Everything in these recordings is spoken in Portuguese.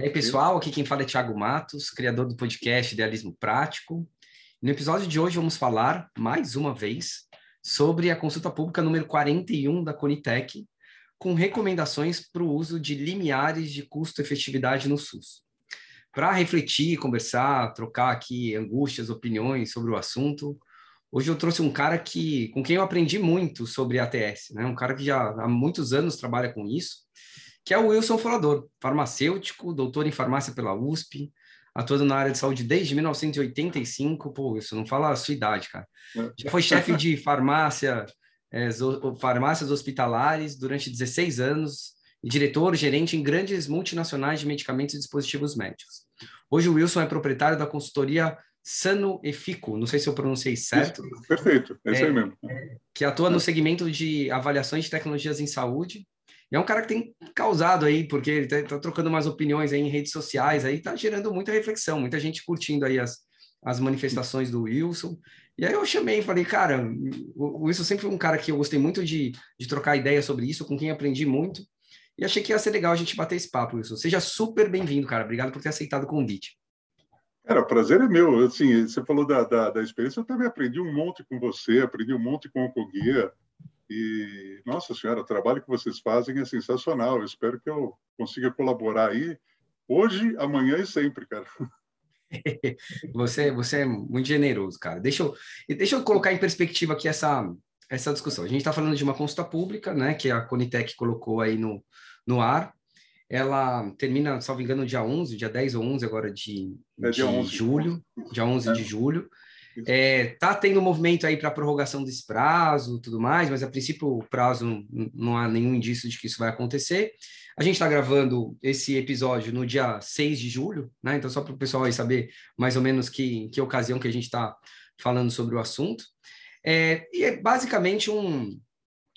E aí, pessoal, aqui quem fala é Thiago Matos, criador do podcast Idealismo Prático. No episódio de hoje vamos falar, mais uma vez, sobre a consulta pública número 41 da Conitec, com recomendações para o uso de limiares de custo-efetividade no SUS. Para refletir, conversar, trocar aqui angústias, opiniões sobre o assunto, hoje eu trouxe um cara que, com quem eu aprendi muito sobre ATS, né? um cara que já há muitos anos trabalha com isso, que é o Wilson Folador, farmacêutico, doutor em farmácia pela USP, atuando na área de saúde desde 1985. Pô, Wilson, não fala a sua idade, cara. É. Já foi chefe de farmácia, é, farmácias hospitalares durante 16 anos e diretor, gerente em grandes multinacionais de medicamentos e dispositivos médicos. Hoje o Wilson é proprietário da consultoria Sano Efico, não sei se eu pronunciei certo. Isso, perfeito, é isso aí mesmo. Que atua no segmento de avaliações de tecnologias em saúde e é um cara que tem causado aí, porque ele está tá trocando umas opiniões aí em redes sociais, aí tá gerando muita reflexão, muita gente curtindo aí as, as manifestações do Wilson. E aí eu chamei e falei, cara, o Wilson sempre foi um cara que eu gostei muito de, de trocar ideia sobre isso, com quem aprendi muito. E achei que ia ser legal a gente bater esse papo, Wilson. Seja super bem-vindo, cara. Obrigado por ter aceitado o convite. Cara, prazer é meu. Assim, você falou da, da, da experiência, eu também aprendi um monte com você, aprendi um monte com o Coguia. E, nossa senhora, o trabalho que vocês fazem é sensacional. Eu espero que eu consiga colaborar aí hoje, amanhã e sempre, cara. você, você é muito generoso, cara. Deixa eu, deixa eu colocar em perspectiva aqui essa, essa discussão. A gente está falando de uma consulta pública, né, que a Conitec colocou aí no, no ar. Ela termina, salvo engano, dia 11, dia 10 ou 11 agora de, é, de 11. julho, dia 11 é. de julho. É, tá tendo movimento aí para prorrogação desse prazo, tudo mais, mas a princípio o prazo não há nenhum indício de que isso vai acontecer. A gente está gravando esse episódio no dia 6 de julho, né? Então, só para o pessoal aí saber mais ou menos que, que ocasião que a gente está falando sobre o assunto. É, e é basicamente um,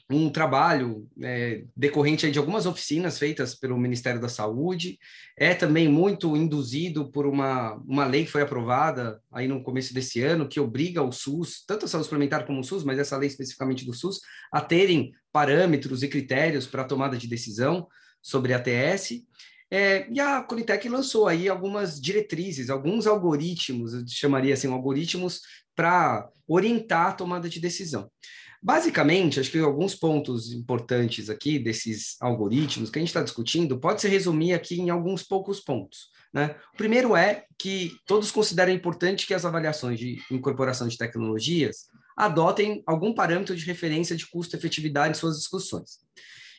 um trabalho é, decorrente de algumas oficinas feitas pelo Ministério da Saúde, é também muito induzido por uma, uma lei que foi aprovada aí no começo desse ano, que obriga o SUS, tanto a saúde suplementar como o SUS, mas essa lei especificamente do SUS, a terem parâmetros e critérios para tomada de decisão sobre a ATS, é, e a Conitec lançou aí algumas diretrizes, alguns algoritmos, eu chamaria assim, algoritmos para orientar a tomada de decisão. Basicamente, acho que alguns pontos importantes aqui desses algoritmos que a gente está discutindo pode se resumir aqui em alguns poucos pontos. Né? O primeiro é que todos consideram importante que as avaliações de incorporação de tecnologias adotem algum parâmetro de referência de custo-efetividade em suas discussões.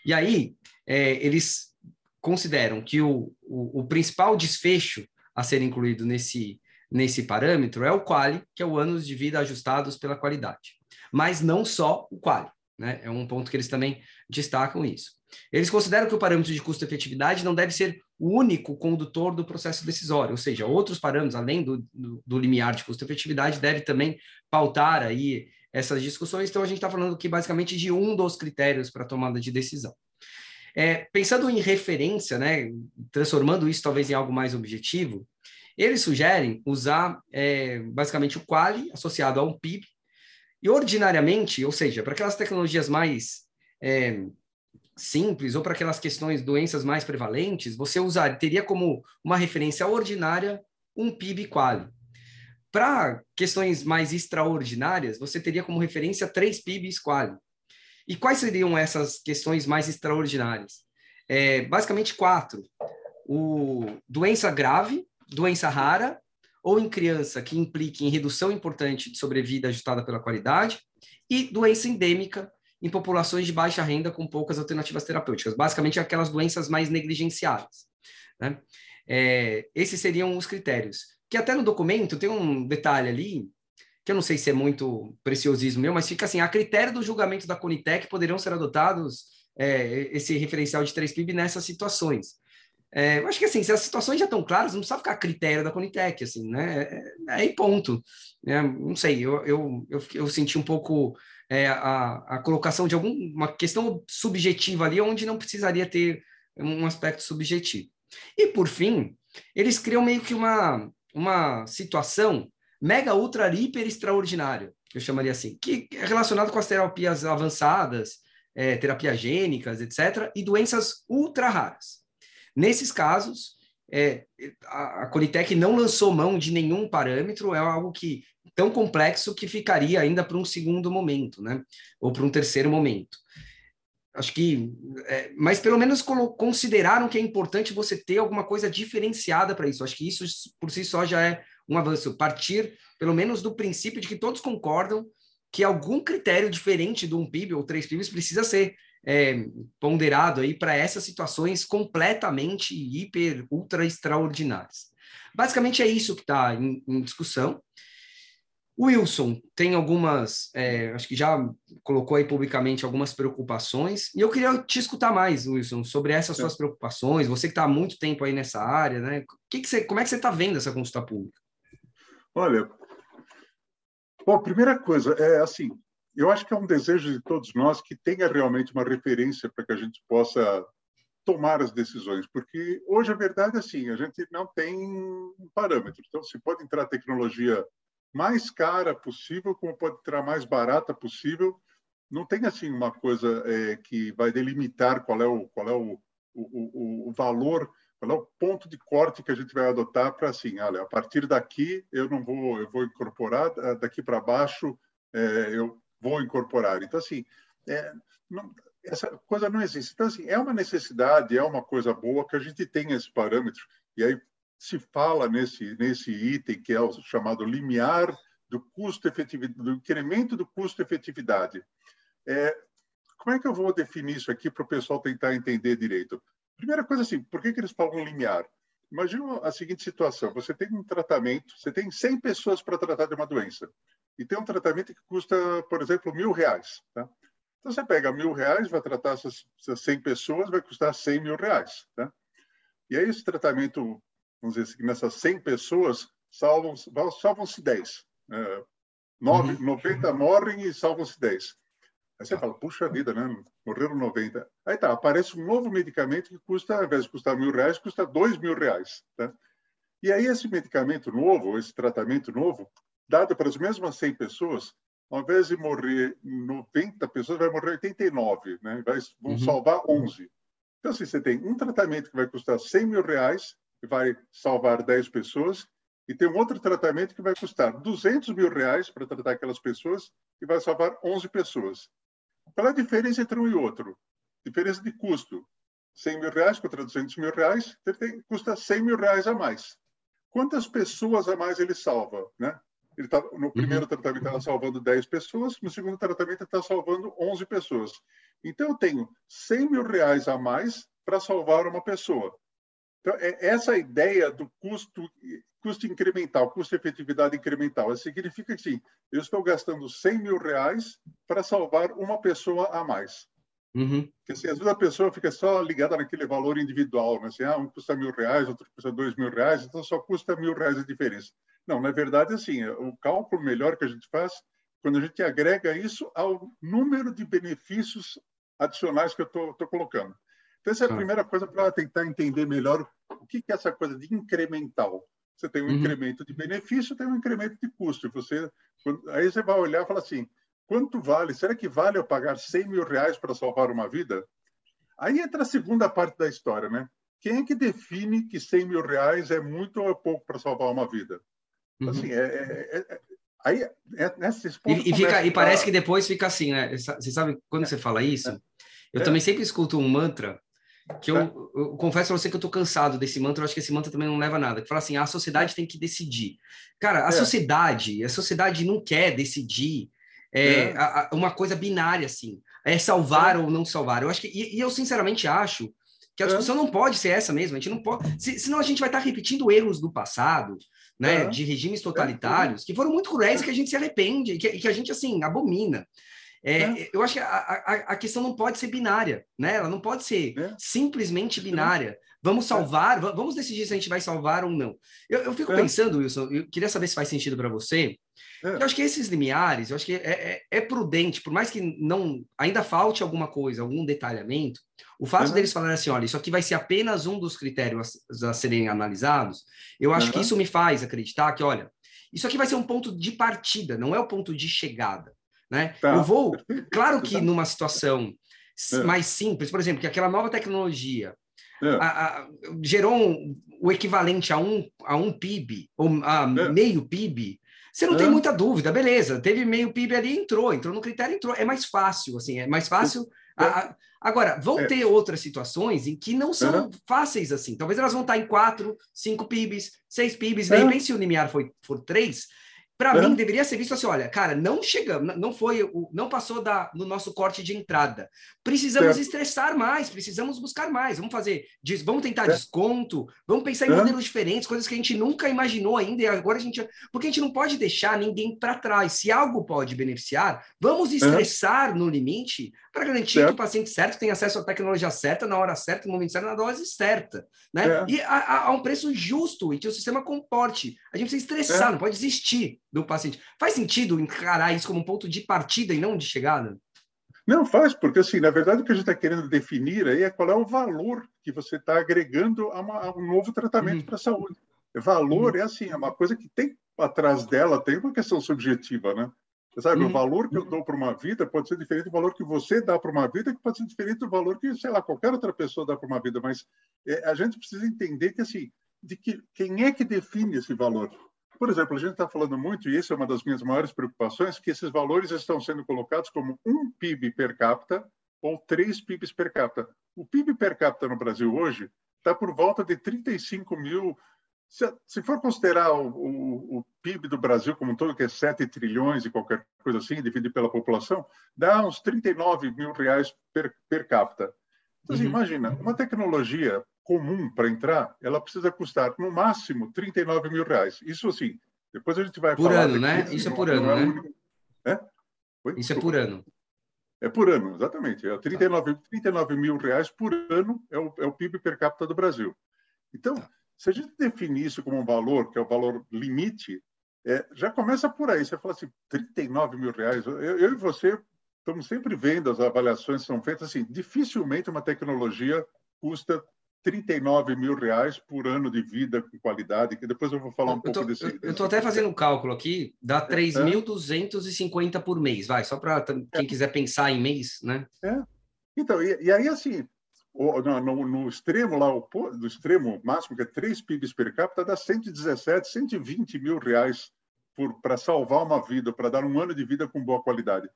E aí, é, eles consideram que o, o, o, principal desfecho a ser incluído nesse, nesse parâmetro é o quali, que é o anos de vida ajustados pela qualidade mas não só o quali. Né? É um ponto que eles também destacam isso. Eles consideram que o parâmetro de custo-efetividade não deve ser o único condutor do processo decisório, ou seja, outros parâmetros, além do, do, do limiar de custo-efetividade, deve também pautar aí essas discussões. Então, a gente está falando aqui basicamente de um dos critérios para tomada de decisão. É, pensando em referência, né, transformando isso talvez em algo mais objetivo, eles sugerem usar é, basicamente o quali associado a um PIB e ordinariamente, ou seja, para aquelas tecnologias mais é, simples ou para aquelas questões, doenças mais prevalentes, você usar, teria como uma referência ordinária um PIB quali. Para questões mais extraordinárias, você teria como referência três PIBs quali. E quais seriam essas questões mais extraordinárias? É, basicamente quatro. O doença grave, doença rara ou em criança que implique em redução importante de sobrevida ajustada pela qualidade, e doença endêmica em populações de baixa renda com poucas alternativas terapêuticas, basicamente aquelas doenças mais negligenciáveis. Né? É, esses seriam os critérios. Que até no documento tem um detalhe ali, que eu não sei se é muito preciosismo meu, mas fica assim: a critério do julgamento da Conitec poderão ser adotados é, esse referencial de 3 PIB nessas situações. É, eu acho que assim, se as situações já estão claras, não precisa ficar a critério da Conitec, assim, né? É, aí ponto. É, não sei, eu, eu, eu, eu, senti um pouco é, a, a colocação de alguma questão subjetiva ali, onde não precisaria ter um aspecto subjetivo. E, por fim, eles criam meio que uma, uma situação mega, ultra, hiper extraordinária, eu chamaria assim, que é relacionado com as terapias avançadas, é, terapias gênicas, etc., e doenças ultra raras. Nesses casos, é, a, a Conitec não lançou mão de nenhum parâmetro, é algo que tão complexo que ficaria ainda para um segundo momento, né? Ou para um terceiro momento. Acho que, é, mas pelo menos consideraram que é importante você ter alguma coisa diferenciada para isso. Acho que isso por si só já é um avanço. Partir, pelo menos, do princípio de que todos concordam que algum critério diferente de um PIB ou três PIBs precisa ser é, ponderado aí para essas situações completamente hiper, ultra extraordinárias. Basicamente é isso que está em, em discussão. O Wilson tem algumas, é, acho que já colocou aí publicamente algumas preocupações, e eu queria te escutar mais, Wilson, sobre essas suas preocupações, você que está há muito tempo aí nessa área, né? Que que você, como é que você está vendo essa consulta pública? Olha, bom, primeira coisa, é assim, eu acho que é um desejo de todos nós que tenha realmente uma referência para que a gente possa tomar as decisões, porque hoje a verdade é assim, a gente não tem um parâmetro, então se pode entrar tecnologia mais cara possível, como pode entrar mais barata possível. Não tem assim uma coisa é, que vai delimitar qual é o qual é o, o, o, valor, qual é o ponto de corte que a gente vai adotar para assim, olha, a partir daqui eu não vou eu vou incorporar, daqui para baixo é, eu vou incorporar. Então assim, é, não, essa coisa não existe. Então assim, é uma necessidade, é uma coisa boa que a gente tenha esse parâmetro. E aí se fala nesse, nesse item, que é o chamado limiar do custo efetividade, do incremento do custo efetividade. É, como é que eu vou definir isso aqui para o pessoal tentar entender direito? Primeira coisa assim, por que, que eles falam limiar? Imagina a seguinte situação: você tem um tratamento, você tem 100 pessoas para tratar de uma doença, e tem um tratamento que custa, por exemplo, mil reais. Tá? Então você pega mil reais, vai tratar essas, essas 100 pessoas, vai custar 100 mil reais. Tá? E aí esse tratamento vamos dizer assim, nessas 100 pessoas, salvam-se salvam 10. É, 9, uhum. 90 morrem e salvam-se 10. Aí você fala, puxa vida, né? Morreram 90. Aí tá, aparece um novo medicamento que custa, ao invés de custar mil reais, custa dois mil reais. Tá? E aí esse medicamento novo, esse tratamento novo, dado para as mesmas 100 pessoas, ao invés de morrer 90 pessoas, vai morrer 89, né? Vai, vão uhum. salvar 11. Então, assim, você tem um tratamento que vai custar 100 mil reais que vai salvar 10 pessoas, e tem um outro tratamento que vai custar 200 mil reais para tratar aquelas pessoas e vai salvar 11 pessoas. Qual é a diferença entre um e outro? Diferença de custo. 100 mil reais contra 200 mil reais, tem, custa 100 mil reais a mais. Quantas pessoas a mais ele salva? Né? Ele tá, no primeiro uhum. tratamento está salvando 10 pessoas, no segundo tratamento está salvando 11 pessoas. Então, eu tenho 100 mil reais a mais para salvar uma pessoa. Então, é essa ideia do custo, custo incremental, custo-efetividade incremental, significa que, sim, eu estou gastando 100 mil reais para salvar uma pessoa a mais. Uhum. Porque, assim, às vezes a pessoa fica só ligada naquele valor individual, né? assim, ah, um custa mil reais, outro custa dois mil reais, então só custa mil reais a diferença. Não, na verdade, assim, o cálculo melhor que a gente faz quando a gente agrega isso ao número de benefícios adicionais que eu estou colocando. Então, essa é a primeira coisa para tentar entender melhor o que é essa coisa de incremental. Você tem um uhum. incremento de benefício, tem um incremento de custo. Você, aí você vai olhar e falar assim, quanto vale? Será que vale eu pagar 100 mil reais para salvar uma vida? Aí entra a segunda parte da história, né? Quem é que define que 100 mil reais é muito ou é pouco para salvar uma vida? Uhum. Assim, é, é, é, é aí é, nesses pontos... E, e, fica, e parece que depois fica assim, né? Você sabe, quando você fala isso, eu também sempre escuto um mantra que eu, eu, confesso a você que eu tô cansado desse mantra, eu acho que esse mantra também não leva a nada. Que fala assim, a sociedade tem que decidir. Cara, a é. sociedade, a sociedade não quer decidir é, é. A, a, uma coisa binária, assim. É salvar é. ou não salvar. Eu acho que, e, e eu sinceramente acho que a é. discussão não pode ser essa mesmo. A gente não pode, se, senão a gente vai estar repetindo erros do passado, né, de regimes totalitários, que foram muito cruéis que a gente se arrepende e que, que a gente, assim, abomina. É, é. Eu acho que a, a, a, questão não pode ser binária, né? Ela não pode ser é. simplesmente binária. Vamos é. salvar, vamos decidir se a gente vai salvar ou não. Eu, eu fico é. pensando, Wilson, eu queria saber se faz sentido para você. É. Eu acho que esses limiares, eu acho que é, é, prudente, por mais que não ainda falte alguma coisa, algum detalhamento, o fato deles falarem assim, olha, isso aqui vai ser apenas um dos critérios a, a serem analisados, eu acho que isso me faz acreditar que, olha, isso aqui vai ser um ponto de partida, não é o ponto de chegada. Né? Tá. Eu vou, claro que numa situação é. mais simples, por exemplo, que aquela nova tecnologia é. a, a, gerou um, o equivalente a um, a um PIB, ou a é. meio PIB, você não tem muita dúvida, beleza, teve meio PIB ali, entrou, entrou no critério, entrou, é mais fácil, assim, é mais fácil. A, agora, vão é. ter outras situações em que não são fáceis assim. Talvez elas vão estar em quatro, cinco PIBs, seis PIBs, de repente, se o limiar for, for três, para mim, deveria ser visto assim: olha, cara, não chegamos, não foi, não passou da, no nosso corte de entrada. Precisamos estressar mais, precisamos buscar mais. Vamos fazer, vamos tentar desconto, vamos pensar em modelos diferentes, coisas que a gente nunca imaginou ainda, e agora a gente. Porque a gente não pode deixar ninguém para trás. Se algo pode beneficiar, vamos estressar no limite para garantir que o paciente certo tenha acesso à tecnologia certa, na hora certa, no momento certo, na dose certa. Né? É. E a, a, a, um preço justo e que o sistema comporte. A gente precisa estressar, não pode desistir do paciente. Faz sentido encarar isso como um ponto de partida e não de chegada? Não, faz, porque assim, na verdade o que a gente está querendo definir aí é qual é o valor que você está agregando a, uma, a, um novo tratamento uhum. para a saúde. Valor uhum. é assim, é uma coisa que tem atrás dela, tem uma questão subjetiva, né? Sabe, uhum. o valor que eu dou para uma vida pode ser diferente do valor que você dá para uma vida, que pode ser diferente do valor que, sei lá, qualquer outra pessoa dá para uma vida, mas é, a gente precisa entender que, assim, de que quem é que define esse valor? Por exemplo, a gente está falando muito, e essa é uma das minhas maiores preocupações, que esses valores estão sendo colocados como um PIB per capita ou três PIBs per capita. O PIB per capita no Brasil hoje está por volta de 35 mil. Se, se for considerar o, o, o, PIB do Brasil como um todo, que é 7 trilhões e qualquer coisa assim, dividido pela população, dá uns 39 mil reais per, per capita. Então, assim, uhum. imagina, uma tecnologia comum para entrar, ela precisa custar no máximo 39 mil reais. Isso assim, depois a gente vai por falar. Ano, né? Isso é por ano, é né? Isso é por ano. É por ano, exatamente. É 39, 39 mil reais por ano é o, é o PIB per capita do Brasil. Então, tá. Se a gente definir isso como um valor, que é o valor limite, é, já começa por aí. Você fala assim, 39 mil reais. Eu, eu e você estamos sempre vendo as avaliações que são feitas assim. Dificilmente uma tecnologia custa 39 mil reais por ano de vida com qualidade, que depois eu vou falar um eu pouco tô, desse. Eu estou até fazendo um cálculo aqui, dá 3.250 é. por mês, vai, só para quem é. quiser pensar em mês, né? É. Então, e, e aí, assim, o, no, no, extremo lá, do extremo máximo, que é 3 PIBs per capita, dá 117, 120 mil reais para salvar uma vida, para dar um ano de vida com boa qualidade.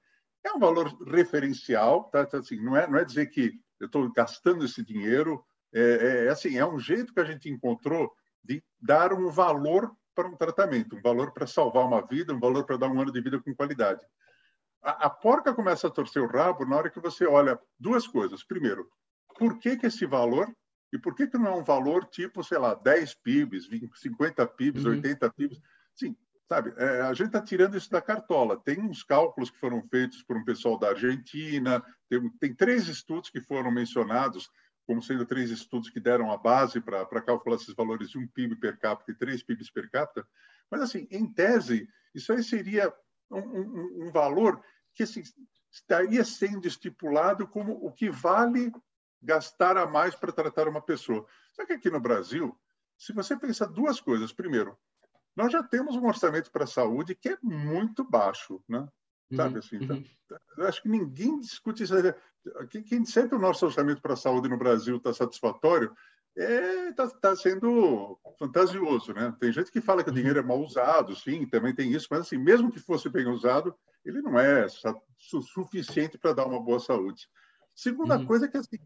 É um valor referencial, tá? Então, assim, não, é, não é dizer que eu estou gastando esse dinheiro é, é, é, assim, é um jeito que a gente encontrou de dar um valor para um tratamento, um valor para salvar uma vida, um valor para dar um ano de vida com qualidade. A, a, porca começa a torcer o rabo na hora que você olha duas coisas. Primeiro, por que, que esse valor e por que, que não é um valor tipo, sei lá, 10 PIBs, 20, 50 PIBs, uhum. 80 PIBs? Sim, sabe, é, a gente está tirando isso da cartola. Tem uns cálculos que foram feitos por um pessoal da Argentina, tem, tem três estudos que foram mencionados como sendo três estudos que deram a base para calcular esses valores de um PIB per capita e três PIBs per capita. Mas, assim, em tese, isso aí seria um, um, um valor que assim, estaria sendo estipulado como o que vale gastar a mais para tratar uma pessoa. Só que aqui no Brasil, se você pensar duas coisas. Primeiro, nós já temos um orçamento para a saúde que é muito baixo, né? Sabe uhum, assim? Tá? Uhum. Eu acho que ninguém discute isso. Quem disser que o nosso orçamento para a saúde no Brasil está satisfatório está é, tá, tá sendo fantasioso, né? Tem gente que fala que o uhum. dinheiro é mal usado, sim, também tem isso, mas assim, mesmo que fosse bem usado, ele não é suficiente para dar uma boa saúde. Segunda uhum. coisa é que assim,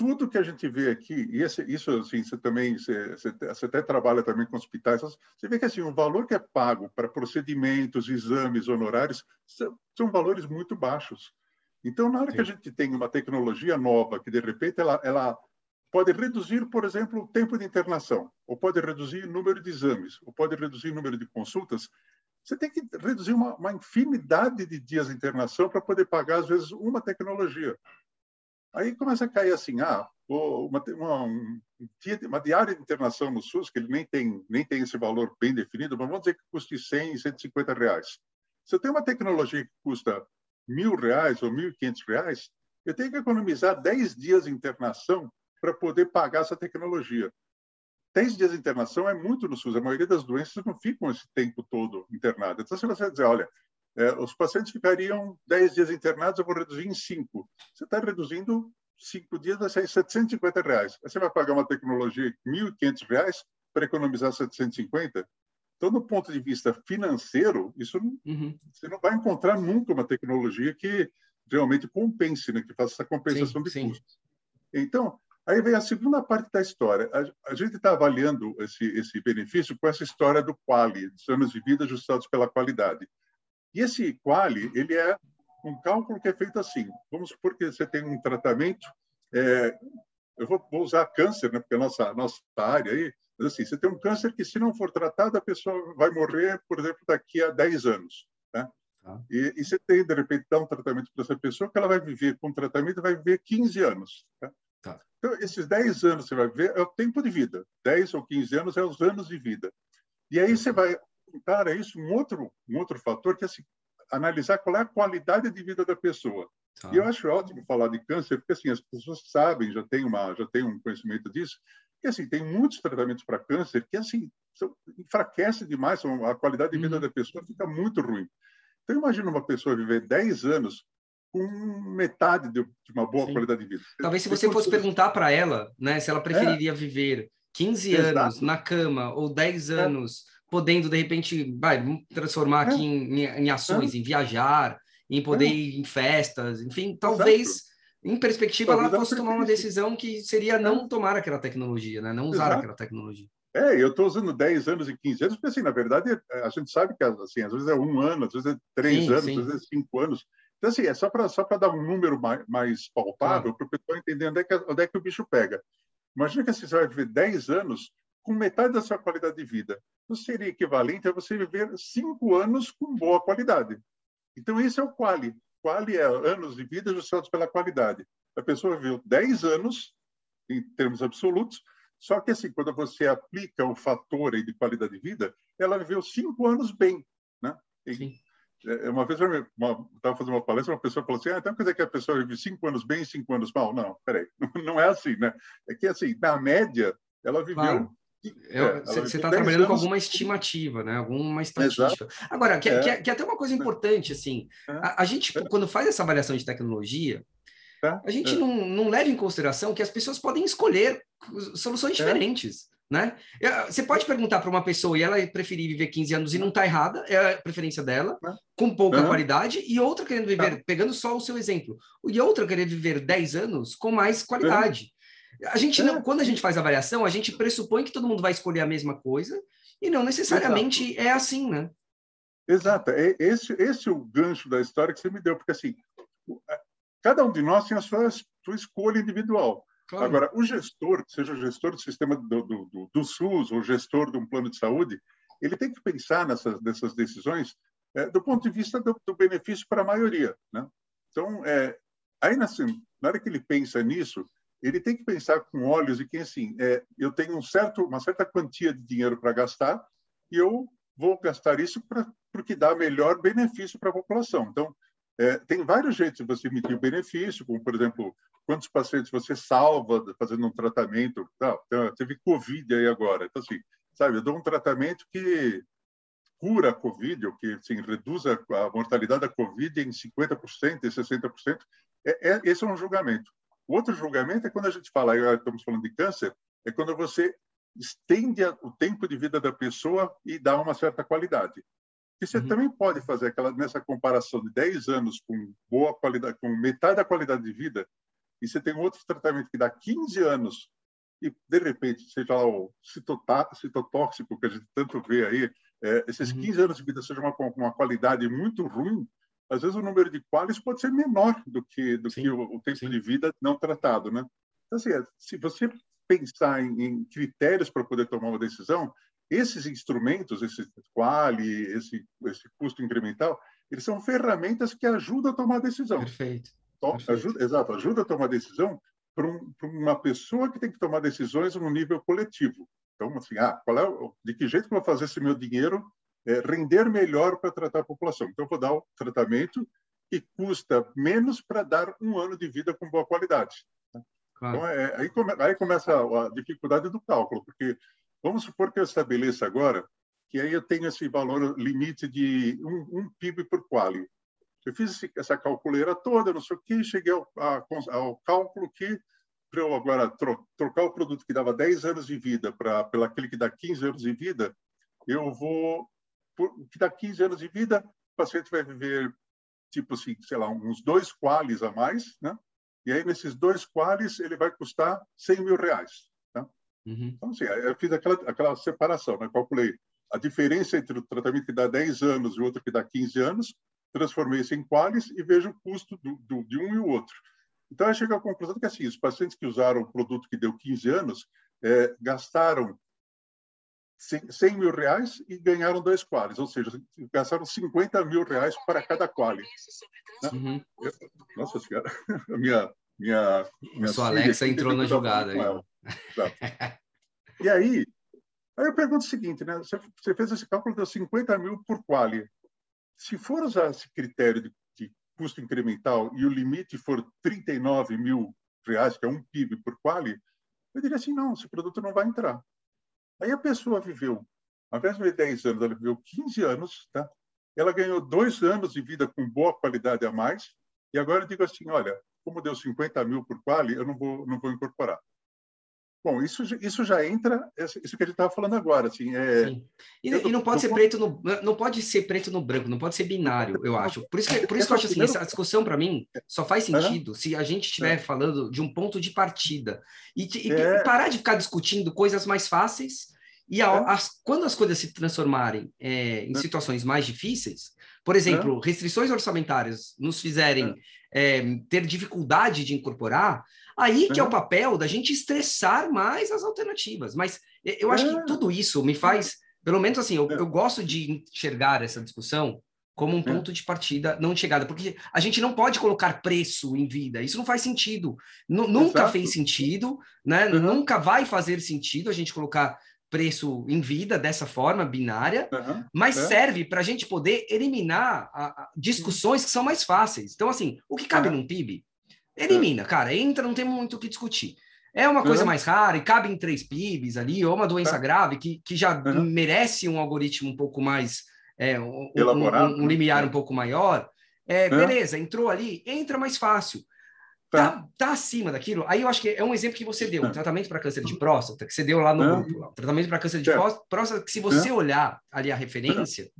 tudo que a gente vê aqui, e esse, isso assim, você também você, você, até trabalha também com hospitais, você vê que assim o valor que é pago para procedimentos, exames, honorários são, são valores muito baixos. Então, na hora Sim. que a gente tem uma tecnologia nova que de repente ela, ela pode reduzir, por exemplo, o tempo de internação, ou pode reduzir o número de exames, ou pode reduzir o número de consultas, você tem que reduzir uma, uma infinidade de dias de internação para poder pagar, às vezes, uma tecnologia. Aí começa a cair assim, ah, uma, uma, uma diária de internação no SUS, que ele nem tem, nem tem esse valor bem definido, mas vamos dizer que custe 100, 150 reais. Se eu tenho uma tecnologia que custa mil reais ou mil e quinhentos reais, eu tenho que economizar 10 dias de internação para poder pagar essa tecnologia. 10 dias de internação é muito no SUS. A maioria das doenças não ficam esse tempo todo internadas. Então, se você dizer, olha, os pacientes ficariam 10 dias internados, eu vou reduzir em 5. Você está reduzindo cinco dias vai sair 750 reais. Aí você vai pagar uma tecnologia de 1.500 reais para economizar 750? Então, do ponto de vista financeiro, isso uhum. você não vai encontrar nunca uma tecnologia que realmente compense, né? que faça essa compensação sim, de custos. Então, aí vem a segunda parte da história. A, a gente está avaliando esse, esse benefício com essa história do quali, dos anos de vida ajustados pela qualidade. E esse quali, ele é um cálculo que é feito assim. Vamos supor que você tem um tratamento, é, eu vou, vou, usar câncer, né, porque é a nossa, nossa área aí, mas assim, você tem um câncer que, se não for tratado, a pessoa vai morrer, por exemplo, daqui a 10 anos. Né? Tá. E, e, você tem, de repente, dar um tratamento para essa pessoa que ela vai viver com tratamento, vai viver 15 anos. Tá? Tá. Então, esses 10 anos você vai ver é o tempo de vida. 10 ou 15 anos é os anos de vida. E aí você vai juntar a isso um outro, um outro fator que é assim, analisar qual é a qualidade de vida da pessoa. Tá. E eu acho ótimo falar de câncer, porque assim, as pessoas sabem, já têm uma, já tem um conhecimento disso, que assim, tem muitos tratamentos para câncer que assim, são, enfraquece demais, a qualidade de vida uhum. da pessoa fica muito ruim. Então imagina uma pessoa viver 10 anos com metade de, uma boa Sim. qualidade de vida. Talvez se você fosse perguntar para ela, né, se ela preferiria é. viver 15 Exato. anos na cama ou 10 é. anos é podendo, de repente, vai, transformar aqui é. em, em, ações, é. em viajar, em poder é. ir em festas, enfim, talvez, Exato. em perspectiva, talvez ela fosse tomar uma decisão que seria não tomar aquela tecnologia, né? não usar Exato. aquela tecnologia. É, eu estou usando 10 anos e 15 anos, porque, assim, na verdade, a gente sabe que, assim, às vezes é um ano, às vezes é três sim, anos, sim. às vezes é cinco anos. Então, assim, é só para só dar um número mais, mais palpável claro. para o pessoal entender onde é, que, onde é que o bicho pega. Imagina que assim, você vai viver 10 anos com metade da sua qualidade de vida. Isso seria equivalente a você viver cinco anos com boa qualidade. Então, esse é o quali. Quali é anos de vida ajustados pela qualidade. A pessoa viveu 10 anos, em termos absolutos, só que, assim, quando você aplica o fator de qualidade de vida, ela viveu cinco anos bem. Né? E, é, uma vez eu estava fazendo uma palestra, uma pessoa falou assim: ah, então quer dizer que a pessoa vive cinco anos bem e cinco anos mal? Não, peraí, não é assim, né? É que, assim, na média, ela viveu claro. É, você está trabalhando com alguma estimativa, né? Alguma estatística. Exato. Agora, que, é. que, que é até uma coisa importante, assim, é. a, a, gente, é. quando faz essa avaliação de tecnologia, é. a gente não, não leva em consideração que as pessoas podem escolher soluções diferentes. Né? Você pode perguntar para uma pessoa e ela preferir viver 15 anos e não está errada, é a preferência dela, com pouca uhum. qualidade, e outra querendo viver, tá. pegando só o seu exemplo, e outra querendo viver 10 anos com mais qualidade. A gente não, é. quando a gente faz avaliação, a gente pressupõe que todo mundo vai escolher a mesma coisa e não necessariamente Exato. é assim, né? Exato. É esse, esse é o gancho da história que você me deu, porque assim, cada um de nós tem a sua, sua escolha individual. Claro. Agora, o gestor, seja o gestor do sistema do, do, do, SUS ou gestor de um plano de saúde, ele tem que pensar nessas, nessas decisões é, do ponto de vista do, do, benefício para a maioria. Né? Então, é, aí na, na hora que ele pensa nisso, ele tem que pensar com olhos de que assim, é, eu tenho um certo, uma certa quantia de dinheiro para gastar e eu vou gastar isso para porque dá melhor benefício para a população. Então, é, tem vários jeitos de você medir o benefício, como, por exemplo, quantos pacientes você salva fazendo um tratamento. Tá, teve Covid aí agora. Então, assim, sabe, eu dou um tratamento que cura a Covid, ou que assim, reduz a, a mortalidade da Covid em 50%, em 60%. É, é, esse é um julgamento. O outro julgamento é quando a gente fala, estamos falando de câncer, é quando você estende o tempo de vida da pessoa e dá uma certa qualidade. E você uhum. também pode fazer aquela nessa comparação de 10 anos com boa qualidade, com metade da qualidade de vida, e você tem outro tratamento que dá 15 anos e de repente seja lá o citotóxico que a gente tanto vê aí, é, esses uhum. 15 anos de vida seja uma, uma qualidade muito ruim, às vezes o número de quales pode ser menor do que do sim, que o, o tempo sim. de vida não tratado, né? Então, assim, é, se você pensar em, em critérios para poder tomar uma decisão, esses instrumentos, esse quali, esse esse custo incremental, eles são ferramentas que ajudam a tomar a decisão. Perfeito. Então, Perfeito. Ajuda, exato, ajuda a tomar decisão para um, uma pessoa que tem que tomar decisões no nível coletivo. Então, assim, ah, qual é, de que jeito que eu vou fazer esse meu dinheiro é, render melhor para tratar a população. Então, eu vou dar o tratamento que custa menos para dar um ano de vida com boa qualidade. Né? Claro. Então, é, aí, come, aí começa a, a dificuldade do cálculo, porque vamos supor que eu estabeleça agora que aí eu tenho esse valor limite de um, um PIB por quali. Eu fiz essa calculeira toda, não sei o que, cheguei ao, ao cálculo que para eu agora tro trocar o produto que dava 10 anos de vida para aquele que dá 15 anos de vida, eu vou o que dá 15 anos de vida, o paciente vai viver tipo assim, sei lá, uns dois quales a mais, né? E aí nesses dois quales ele vai custar 100 mil reais. Tá? Uhum. Então assim, eu fiz aquela aquela separação, né? Calculei a diferença entre o tratamento que dá 10 anos e o outro que dá 15 anos, transformei isso em quales e vejo o custo do, do, de um e o outro. Então, eu cheguei à conclusão que assim, os pacientes que usaram o produto que deu 15 anos é, gastaram 100 mil reais e ganharam dois quales, ou seja, gastaram 50 mil reais para cada quale. Né? Uhum. Eu, nossa senhora, a minha, minha, minha sua Alexa entrou na jogada. e aí, aí eu pergunto o seguinte, né? Você, você fez esse cálculo, deu 50 mil por quale. Se for usar esse critério de, de custo incremental e o limite for 39 mil reais, que é um PIB por quali, eu diria assim, não, esse produto não vai entrar. Aí a pessoa viveu, ao invés de 10 anos, ela viveu 15 anos, tá? ela ganhou dois anos de vida com boa qualidade a mais, e agora eu digo assim, olha, como deu 50 mil por quali, eu não vou, não vou incorporar. Bom, isso, isso já entra, isso que a gente estava falando agora, assim, é... E, e, não pode ser preto no, não pode ser preto no branco, não pode ser binário, eu acho. Por isso que, por isso que eu acho assim, essa discussão para mim só faz sentido se a gente estiver é. falando de um ponto de partida e, e, é. e, parar de ficar discutindo coisas mais fáceis e a, é. as, quando as coisas se transformarem é, em é. situações mais difíceis, por exemplo, restrições orçamentárias nos fizerem ter dificuldade de incorporar, Aí que é o papel da gente estressar mais as alternativas. Mas eu acho que é. tudo isso me faz, pelo menos assim, eu, é. eu gosto de enxergar essa discussão como um é. ponto de partida, não de chegada, porque a gente não pode colocar preço em vida, isso não faz sentido. N nunca Exato. fez sentido, né? Uhum. Nunca vai fazer sentido a gente colocar preço em vida dessa forma binária, uhum. mas é. serve para a gente poder eliminar a, a discussões que são mais fáceis. Então, assim, o que cabe uhum. num PIB Elimina, cara, entra, não tem muito o que discutir. É uma coisa uhum. mais rara e cabe em três PIBs ali, ou uma doença uhum. grave que, que já uhum. merece um algoritmo um pouco mais. É, um, Elaborado. Um, um, limiar um pouco maior. É, beleza, entrou ali, entra mais fácil. Tá. tá, tá acima daquilo. Aí eu acho que é um exemplo que você deu, um tratamento para câncer de próstata, que você deu lá no grupo. Tratamento para câncer de próstata, que se você olhar ali a referência,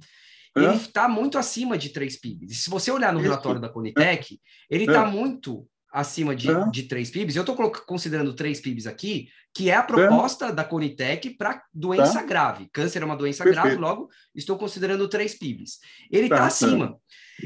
ele está muito acima de 3 PIBs. E se você olhar no relatório da Conitec, ele está muito acima de, de 3 PIBs. Eu estou considerando 3 PIBs aqui, que é a proposta da Conitec para doença é. grave. Câncer é uma doença grave, logo estou considerando 3 PIBs. Ele está acima.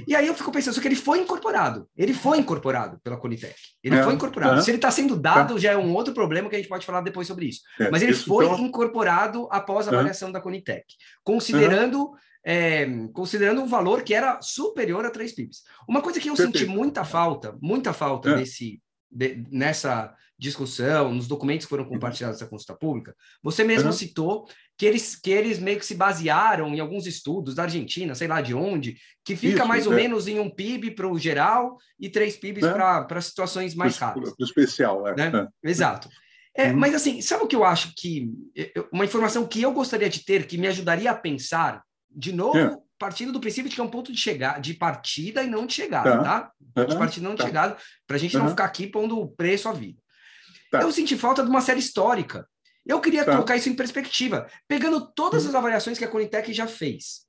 E aí eu fico pensando, só que ele foi incorporado. Ele foi incorporado pela Conitec. Ele foi incorporado. Se ele está sendo dado, já é um outro problema que a gente pode falar depois sobre isso. Mas ele isso foi então... incorporado após a avaliação da Conitec, considerando é, considerando um valor que era superior a 3 pips. Uma coisa que eu Perfeito. senti muita falta, muita falta é. nesse, de, nessa discussão, nos documentos que foram compartilhados da consulta pública, você mesmo uhum. citou que eles, que eles meio que se basearam em alguns estudos da Argentina, sei lá de onde, que fica Isso, mais ou é. menos em um PIB para o geral e três PIBs é. para situações mais raras. Para o especial, é. Né? É. Exato. É, uhum. Mas assim, sabe o que eu acho que uma informação que eu gostaria de ter que me ajudaria a pensar de novo, é. partindo do princípio de que é um ponto de chegada, de partida e não de chegada, tá? tá? De partida e não de tá. chegada, para a gente uhum. não ficar aqui pondo preço à vida. Tá. Eu senti falta de uma série histórica. Eu queria tá. colocar isso em perspectiva, pegando todas uhum. as avaliações que a Conitec já fez.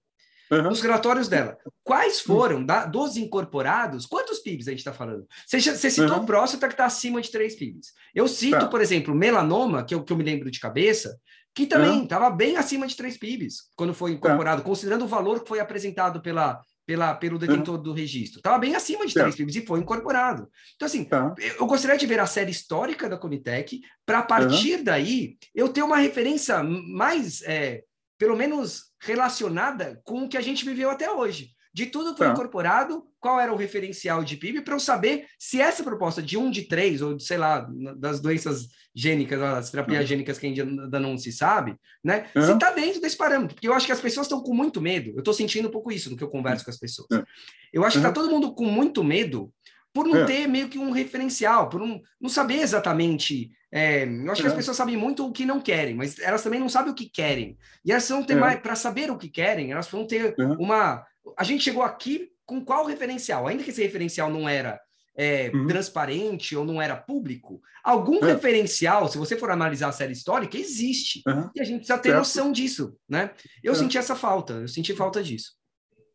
Uhum. Nos relatórios dela. Quais hum. foram, da, dos incorporados, quantos PIBs a gente está falando? Você, você citou uhum. próstata que está acima de 3 PIBs. Eu cito, tá. por exemplo, melanoma, que eu, que eu me lembro de cabeça, que também estava bem acima de 3 PIBs quando foi incorporado, considerando o valor que foi apresentado pela, pela, pelo detentor do registro. Estava bem acima de 3 PIBs e foi incorporado. Então, assim, tá. eu gostaria de ver a série histórica da Conitec, para a partir daí eu ter uma referência mais, é, pelo menos, relacionada com o que a gente viveu até hoje de tudo que foi tá. incorporado, qual era o referencial de PIB, para eu saber se essa proposta de um de três, ou sei lá, das doenças gênicas, as terapias uhum. gênicas que ainda não se sabe, né? Uhum. Se está dentro desse parâmetro, porque eu acho que as pessoas estão com muito medo. Eu estou sentindo um pouco isso no que eu converso com as pessoas. Uhum. Eu acho que está todo mundo com muito medo por não é. ter meio que um referencial, por não, não saber exatamente. É, eu acho que as é. pessoas sabem muito o que não querem, mas elas também não sabem o que querem. E elas vão ter mais, para saber o que querem, elas vão ter uma a gente chegou aqui com qual referencial? Ainda que esse referencial não era é, uhum. transparente ou não era público, algum é. referencial, se você for analisar a série histórica, existe. Uhum. E a gente precisa ter certo. noção disso, né? Eu é. senti essa falta, eu senti falta disso.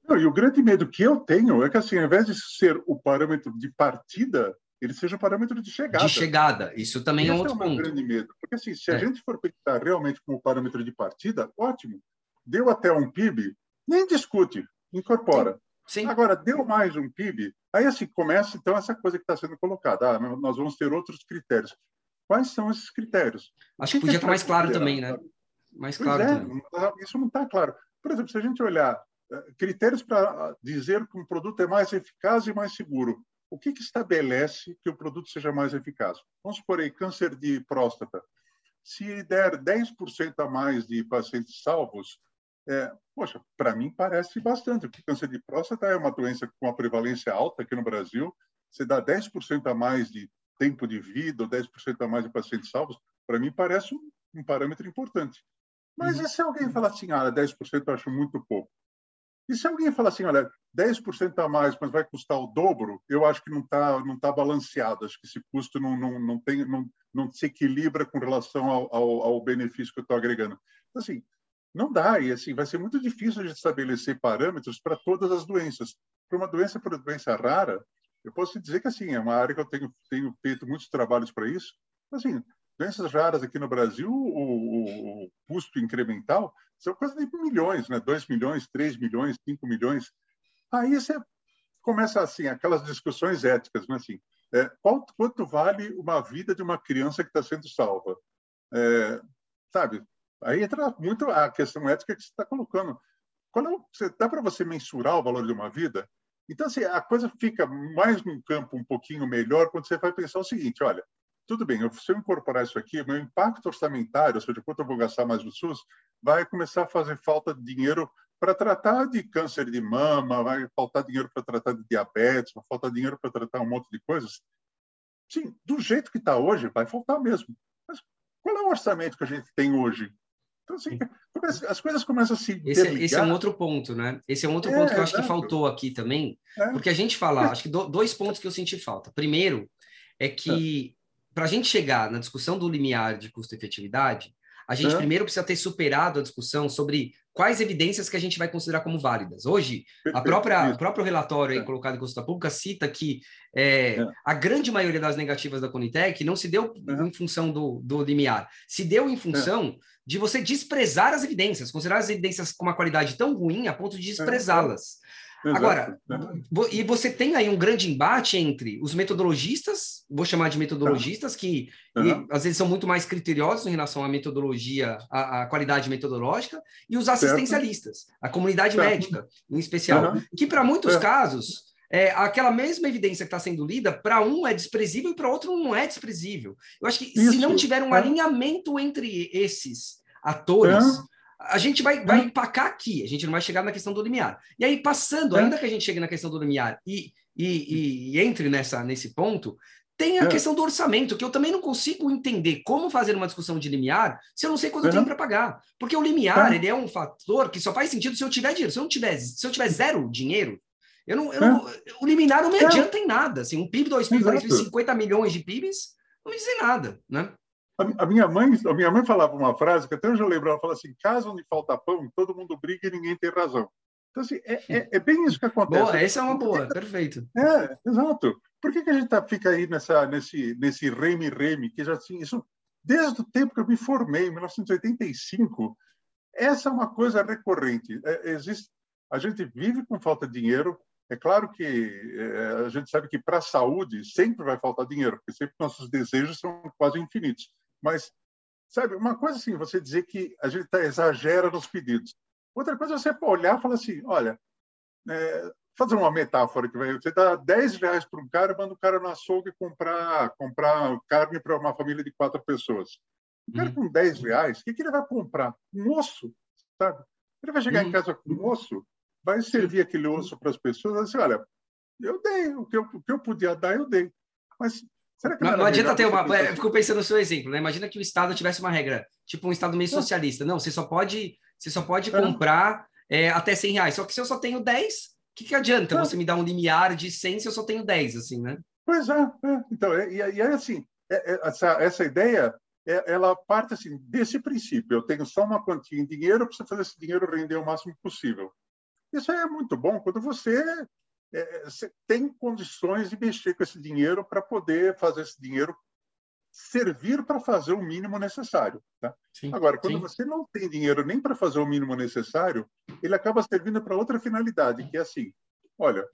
Não, e o grande medo que eu tenho é que, assim, ao invés de ser o parâmetro de partida, ele seja o parâmetro de chegada. De chegada, isso também Esse é outro é um ponto. grande medo. Porque, assim, se a é. gente for pensar realmente como parâmetro de partida, ótimo. Deu até um PIB, nem discute, incorpora. Sim. Agora, deu mais um PIB, aí assim começa então essa coisa que está sendo colocada. Ah, nós vamos ter outros critérios. Quais são esses critérios? Acho que, que podia estar mais claro também, né? Mais claro. É, também. Isso não está claro. Por exemplo, se a gente olhar eh, critérios para dizer que um produto é mais eficaz e mais seguro, o que, que estabelece que o produto seja mais eficaz? Vamos supor aí, câncer de próstata. Se der 10% a mais de pacientes salvos, é, poxa, para mim parece bastante, porque câncer de próstata é uma doença com uma prevalência alta aqui no Brasil. Se dá 10% a mais de tempo de vida ou 10% a mais de pacientes salvos, para mim parece um, um, parâmetro importante. Mas uhum. e se alguém falar assim, ah, 10% eu acho muito pouco? E se alguém falar assim, olha, 10% a mais, mas vai custar o dobro, eu acho que não está não tá balanceado. Acho que esse custo não, não, não, tem, não, não se equilibra com relação ao, ao, ao benefício que eu estou agregando. Então, assim, não dá, e assim, vai ser muito difícil de estabelecer parâmetros para todas as doenças. Para uma doença, para doença rara, eu posso dizer que assim, é uma área que eu tenho, tenho feito muitos trabalhos para isso. Assim, doenças raras aqui no Brasil, o, o, custo incremental são coisa de milhões, né? 2 milhões, 3 milhões, 5 milhões. Aí você começa assim, aquelas discussões éticas, né? assim, é, quanto vale uma vida de uma criança que está sendo salva? É, sabe, Aí entra muito a questão ética que você está colocando. Quando você, dá para você mensurar o valor de uma vida? Então, assim, a coisa fica mais num campo um pouquinho melhor quando você vai pensar o seguinte: olha, tudo bem, se eu incorporar isso aqui, meu impacto orçamentário, ou seja, quanto eu vou gastar mais no SUS, vai começar a fazer falta de dinheiro para tratar de câncer de mama, vai faltar dinheiro para tratar de diabetes, vai faltar dinheiro para tratar um monte de coisas. Sim, do jeito que está hoje, vai faltar mesmo. Mas qual é o orçamento que a gente tem hoje? Então, assim, as coisas começam a se esse, é, esse é um outro ponto, né? Esse é um outro é, ponto que eu acho que faltou aqui também, é. porque a gente fala, acho que do, dois pontos que eu senti falta. Primeiro, é que é. para a gente chegar na discussão do limiar de custo-efetividade, a gente primeiro precisa ter superado a discussão sobre quais evidências que a gente vai considerar como válidas. Hoje, a própria, o próprio relatório aí, colocado em consulta pública cita que é, é. a grande maioria das negativas da Conitec não se deu em função do, do limiar, se deu em função de você desprezar as evidências, considerar as evidências com uma qualidade tão ruim a ponto de desprezá-las. Exato. Agora, e você tem aí um grande embate entre os metodologistas, vou chamar de metodologistas, que uhum. e, às vezes são muito mais criteriosos em relação à metodologia, à, à qualidade metodológica, e os assistencialistas, certo. a comunidade certo. médica, em especial, uhum. que para muitos certo. casos é, aquela mesma evidência que está sendo lida, para um é desprezível e para outro não é desprezível. Eu acho que Isso. se não tiver um é. alinhamento entre esses atores, é. A gente vai, vai empacar aqui, a gente não vai chegar na questão do limiar. E aí, passando, é. ainda que a gente chegue na questão do limiar e, e, e entre nessa, nesse ponto, tem a é. questão do orçamento, que eu também não consigo entender como fazer uma discussão de limiar se eu não sei quanto eu tenho para pagar. Porque o limiar, ele é um fator que só faz sentido se eu tiver dinheiro. Se eu não tiver, se eu tiver zero dinheiro, eu não, eu não, o liminar não me adianta em nada. Assim, um PIB 2000, 50 milhões de PIBs, não me diz nada, né? A, minha mãe, a minha mãe falava uma frase que até hoje eu lembro, ela fala assim, caso onde falta pão, todo mundo briga e ninguém tem razão. Então, assim, é, é, é bem isso que acontece. Boa, essa é uma boa, perfeito. É, exato. Por que, que a gente tá, fica aí nessa, nesse, nesse reme-reme, que já assim, isso, desde o tempo que eu me formei, em 1985, essa é uma coisa recorrente. É, existe, a gente vive com falta de dinheiro, é claro que é, a gente sabe que para a saúde sempre vai faltar dinheiro, porque sempre nossos desejos são quase infinitos. Mas, sabe, uma coisa assim, você dizer que a gente tá, exagera nos pedidos. Outra coisa é você olhar e falar assim, olha, é, fazer uma metáfora que vai, você dá 10 reais para um cara e manda o cara no açougue comprar, comprar carne para uma família de quatro pessoas. O cara uhum. com 10 reais, o que, que ele vai comprar? Um osso, sabe? Ele vai chegar uhum. em casa com um osso, vai servir aquele osso para as pessoas assim, olha, eu dei, o que eu, o que eu podia dar, eu dei. Mas será que não, não adianta ter uma. É, eu fico pensando no seu exemplo, né? Imagina que o Estado tivesse uma regra, tipo um Estado meio é. socialista. Não, você só pode, você só pode é. comprar é, até 100 reais. Só que se eu só tenho 10, que, que adianta você me dar um limiar de 100 se eu só tenho 10, assim, né? Pois é. é. Então, é, e aí, assim, é, é, essa, essa ideia, é, ela parte assim, desse princípio. Eu tenho só uma quantia em dinheiro, eu preciso fazer esse dinheiro render o máximo possível. Isso é muito bom quando você, é, você tem condições de mexer com esse dinheiro para poder fazer esse dinheiro servir para fazer o mínimo necessário. Tá? Sim, Agora, quando sim. você não tem dinheiro nem para fazer o mínimo necessário, ele acaba servindo para outra finalidade, que é assim: olha,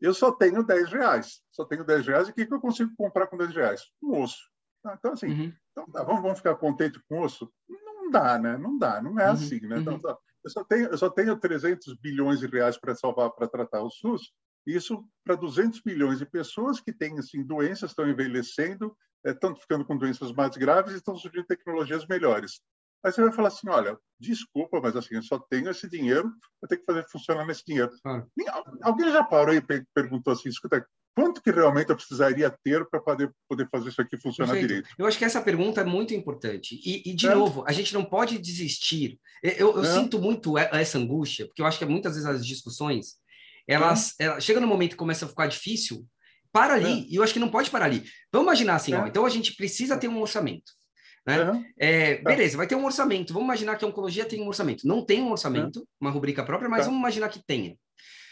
eu só tenho 10 reais, só tenho 10 reais, e o que, que eu consigo comprar com 10 reais? Um osso. Tá? Então, assim, uhum. então, tá, vamos, vamos ficar contente com osso? Não dá, né? Não dá, não é uhum. assim, né? Então, tá, eu, só tenho, eu só tenho 300 bilhões de reais para salvar, para tratar o SUS, isso para 200 milhões de pessoas que têm assim, doenças, estão envelhecendo, estão é, ficando com doenças mais graves e estão surgindo tecnologias melhores. Aí você vai falar assim, olha, desculpa, mas assim, eu só tenho esse dinheiro, eu tenho que fazer funcionar nesse dinheiro. Ah. Alguém já parou e perguntou assim, escuta, quanto que realmente eu precisaria ter para poder, poder fazer isso aqui funcionar Perfeito. direito? Eu acho que essa pergunta é muito importante. E, e de é. novo, a gente não pode desistir. Eu, eu é. sinto muito essa angústia, porque eu acho que muitas vezes as discussões elas, é. ela chega no momento que começa a ficar difícil, para ali, é. e eu acho que não pode parar ali. Vamos imaginar assim, é. ó, então a gente precisa ter um orçamento. Né? Uhum. É, beleza, vai ter um orçamento. Vamos imaginar que a oncologia tem um orçamento. Não tem um orçamento, uma rubrica própria, mas tá. vamos imaginar que tenha.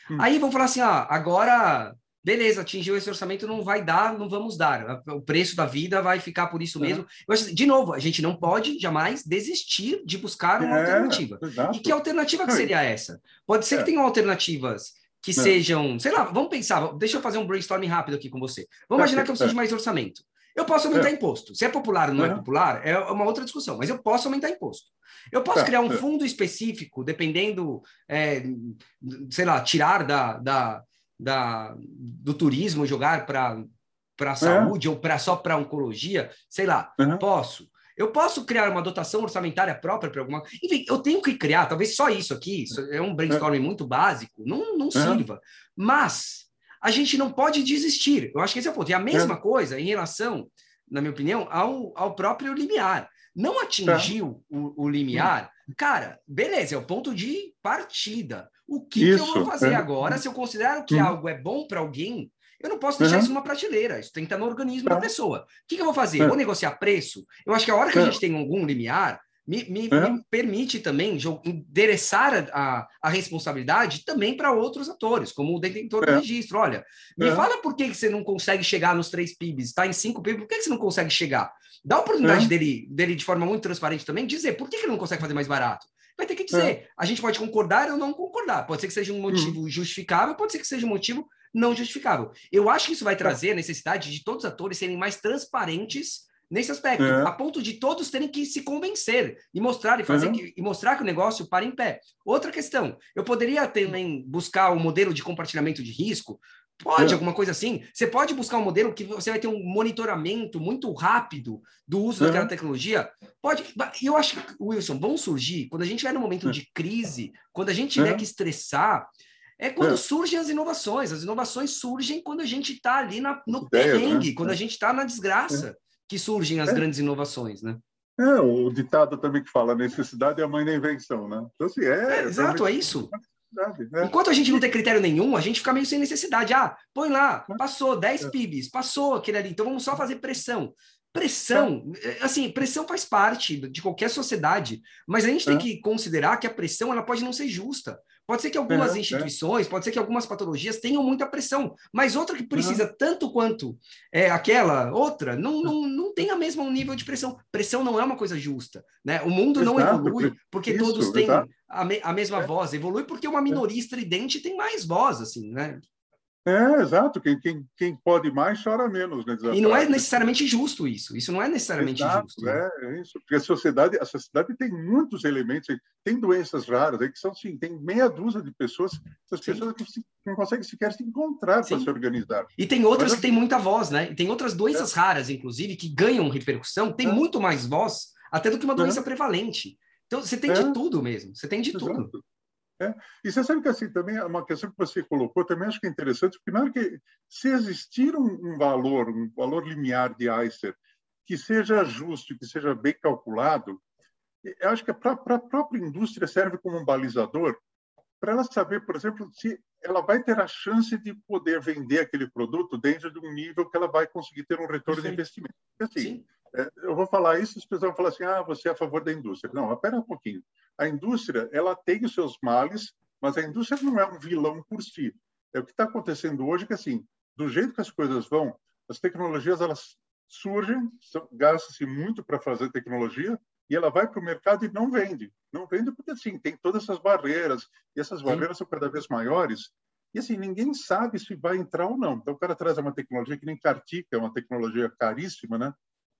Hum. Aí vamos falar assim: ah, agora, beleza, atingiu esse orçamento, não vai dar, não vamos dar. O preço da vida vai ficar por isso mesmo. Acho, de novo, a gente não pode jamais desistir de buscar uma é, alternativa. Exato. E que alternativa que seria essa? Pode ser que é. tenham alternativas que é. sejam, sei lá, vamos pensar, deixa eu fazer um brainstorming rápido aqui com você. Vamos imaginar que eu preciso de mais orçamento. Eu posso aumentar é. imposto. Se é popular ou não é popular, é uma outra discussão, mas eu posso aumentar imposto. Eu posso criar um fundo específico, dependendo, é, sei lá, tirar da, da, da do turismo, jogar para para saúde ou para só para oncologia, sei lá, posso. Eu posso criar uma dotação orçamentária própria para alguma. Enfim, eu tenho que criar, talvez só isso aqui, isso é um brainstorming muito básico, não, não sirva. Mas a gente não pode desistir. Eu acho que esse é o ponto. E a mesma coisa em relação, na minha opinião, ao, ao próprio limiar. Não atingiu o, o limiar, cara, beleza, é o ponto de partida. O que, que eu vou fazer é. agora se eu considero que algo é bom para alguém? Eu não posso deixar uhum. isso numa prateleira, isso tem que estar no organismo da pessoa. O que, que eu vou fazer? É. Vou negociar preço? Eu acho que a hora que a gente tem algum limiar, me, me, me, permite também endereçar a, a responsabilidade também para outros atores, como o detentor do registro. Olha, me é. fala por que, que você não consegue chegar nos três PIBs, está em cinco PIBs, por que, que você não consegue chegar? Dá a oportunidade é. dele, dele, de forma muito transparente também, dizer por que, que ele não consegue fazer mais barato. Vai ter que dizer. É. A gente pode concordar ou não concordar. Pode ser que seja um motivo hum. justificável, pode ser que seja um motivo não justificável. Eu acho que isso vai trazer a necessidade de todos os atores serem mais transparentes nesse aspecto, é. a ponto de todos terem que se convencer e mostrar e fazer uhum. que, e mostrar que o negócio para em pé. Outra questão, eu poderia também buscar o um modelo de compartilhamento de risco, Pode, é. alguma coisa assim. Você pode buscar um modelo que você vai ter um monitoramento muito rápido do uso daquela tecnologia. Pode. E eu acho que, Wilson, vão surgir, quando a gente vai num momento de crise, quando a gente tiver que estressar, é quando é. surgem as inovações. As inovações surgem quando a gente está ali na, no Ideia, perrengue, né? quando a é. gente está na desgraça, é. que surgem as é. grandes inovações, né? É, o ditado também que fala, necessidade é a mãe da invenção, né? Então, assim, é... é exato, é isso. Enquanto a gente não tem critério nenhum, a gente fica meio sem necessidade. Ah, põe lá, passou 10 PIBs, passou aquele ali, então vamos só fazer pressão. Pressão, assim, pressão faz parte de qualquer sociedade, mas a gente tem que considerar que a pressão ela pode não ser justa. Pode ser que algumas instituições, pode ser que algumas patologias tenham muita pressão, mas outra que precisa uhum. tanto quanto é, aquela outra não, não, não tem a mesmo nível de pressão. Pressão não é uma coisa justa, né? O mundo exato, não evolui porque isso, todos têm a, me, a, mesma é. voz, evolui porque uma minoria estridente tem mais voz, assim, né? É, exato. Quem, quem, quem pode mais chora menos. Né, e não é necessariamente justo isso. Isso não é necessariamente exato, justo. É, é isso. Porque a sociedade, a sociedade tem muitos elementos. Tem doenças raras aí que são sim, tem meia dúzia de pessoas. Essas sim. pessoas não conseguem sequer se encontrar para se organizar. E tem outras Mas, que têm muita voz, né? E tem outras doenças é. raras, inclusive, que ganham repercussão, tem é. muito mais voz até do que uma doença prevalente. Então, você tem de é. tudo mesmo. Você tem de Exato. tudo. É. E você sabe que assim também é uma questão que você colocou também acho que é interessante porque que se existir um, um valor um valor limiar de ICER que seja justo que seja bem calculado acho que para a própria indústria serve como um balizador para ela saber, por exemplo, se ela vai ter a chance de poder vender aquele produto dentro de um nível que ela vai conseguir ter um retorno Perfeito. de investimento. Assim, é, eu vou falar isso, as pessoas vão falar assim, ah, você é a favor da indústria. Não, espera um pouquinho. A indústria, ela tem os seus males, mas a indústria não é um vilão por si. É o que está acontecendo hoje, que assim, do jeito que as coisas vão, as tecnologias elas surgem, gasta-se muito para fazer tecnologia, e ela vai para o mercado e não vende. Não vende porque, assim, tem todas essas barreiras, e essas barreiras Sim. são cada vez maiores, e, assim, ninguém sabe se vai entrar ou não. Então, o cara traz uma tecnologia que nem Cartica, é uma tecnologia caríssima, né?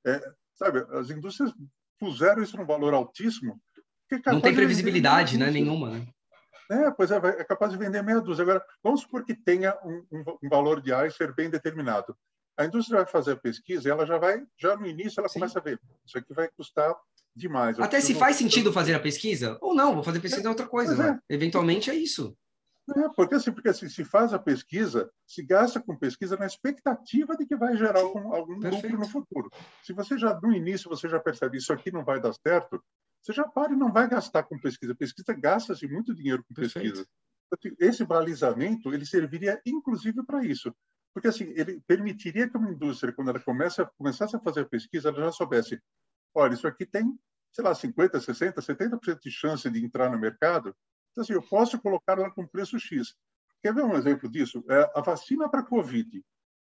É, sabe, as indústrias puseram isso num valor altíssimo. Não tem previsibilidade, né? Nenhuma, né? É, pois é, é capaz de vender meia dúzia. Agora, vamos supor que tenha um, um, um valor de A ser bem determinado. A indústria vai fazer a pesquisa e ela já vai, já no início, ela Sim. começa a ver. Isso aqui vai custar demais. Até se faz sentido fazer a pesquisa, ou não, vou fazer pesquisa é, outra coisa. Né? É. Eventualmente é isso. É, porque assim, porque assim, se faz a pesquisa, se gasta com pesquisa na expectativa de que vai gerar algum, algum lucro no futuro. Se você já, no início, você já percebe isso aqui não vai dar certo, você já para e não vai gastar com pesquisa. Pesquisa gasta-se muito dinheiro com pesquisa. Perfeito. Esse balizamento, ele serviria inclusive para isso. Porque assim, ele permitiria que uma indústria, quando ela começa, começasse a fazer a pesquisa, ela já soubesse olha, isso aqui tem, sei lá, 50, 60, 70% de chance de entrar no mercado. Então, assim, eu posso colocar ela com preço X. Quer ver um exemplo disso? É, a vacina para Covid,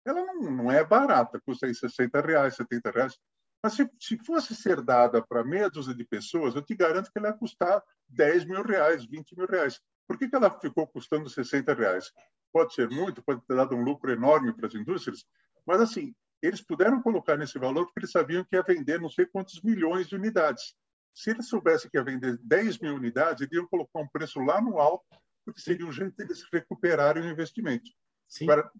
ela não, não é barata, custa aí 60 reais, 70 reais. Mas se, se fosse ser dada para meia dúzia de pessoas, eu te garanto que ela ia custar 10 mil reais, 20 mil reais. Por que, que ela ficou custando 60 reais? Pode ser muito, pode ter dado um lucro enorme para as indústrias, mas assim, eles puderam colocar nesse valor porque eles sabiam que ia vender não sei quantos milhões de unidades. Se eles soubessem que ia vender 10 mil unidades, eles iam colocar um preço lá no alto, porque seria um jeito deles recuperarem o investimento. Sim. Agora,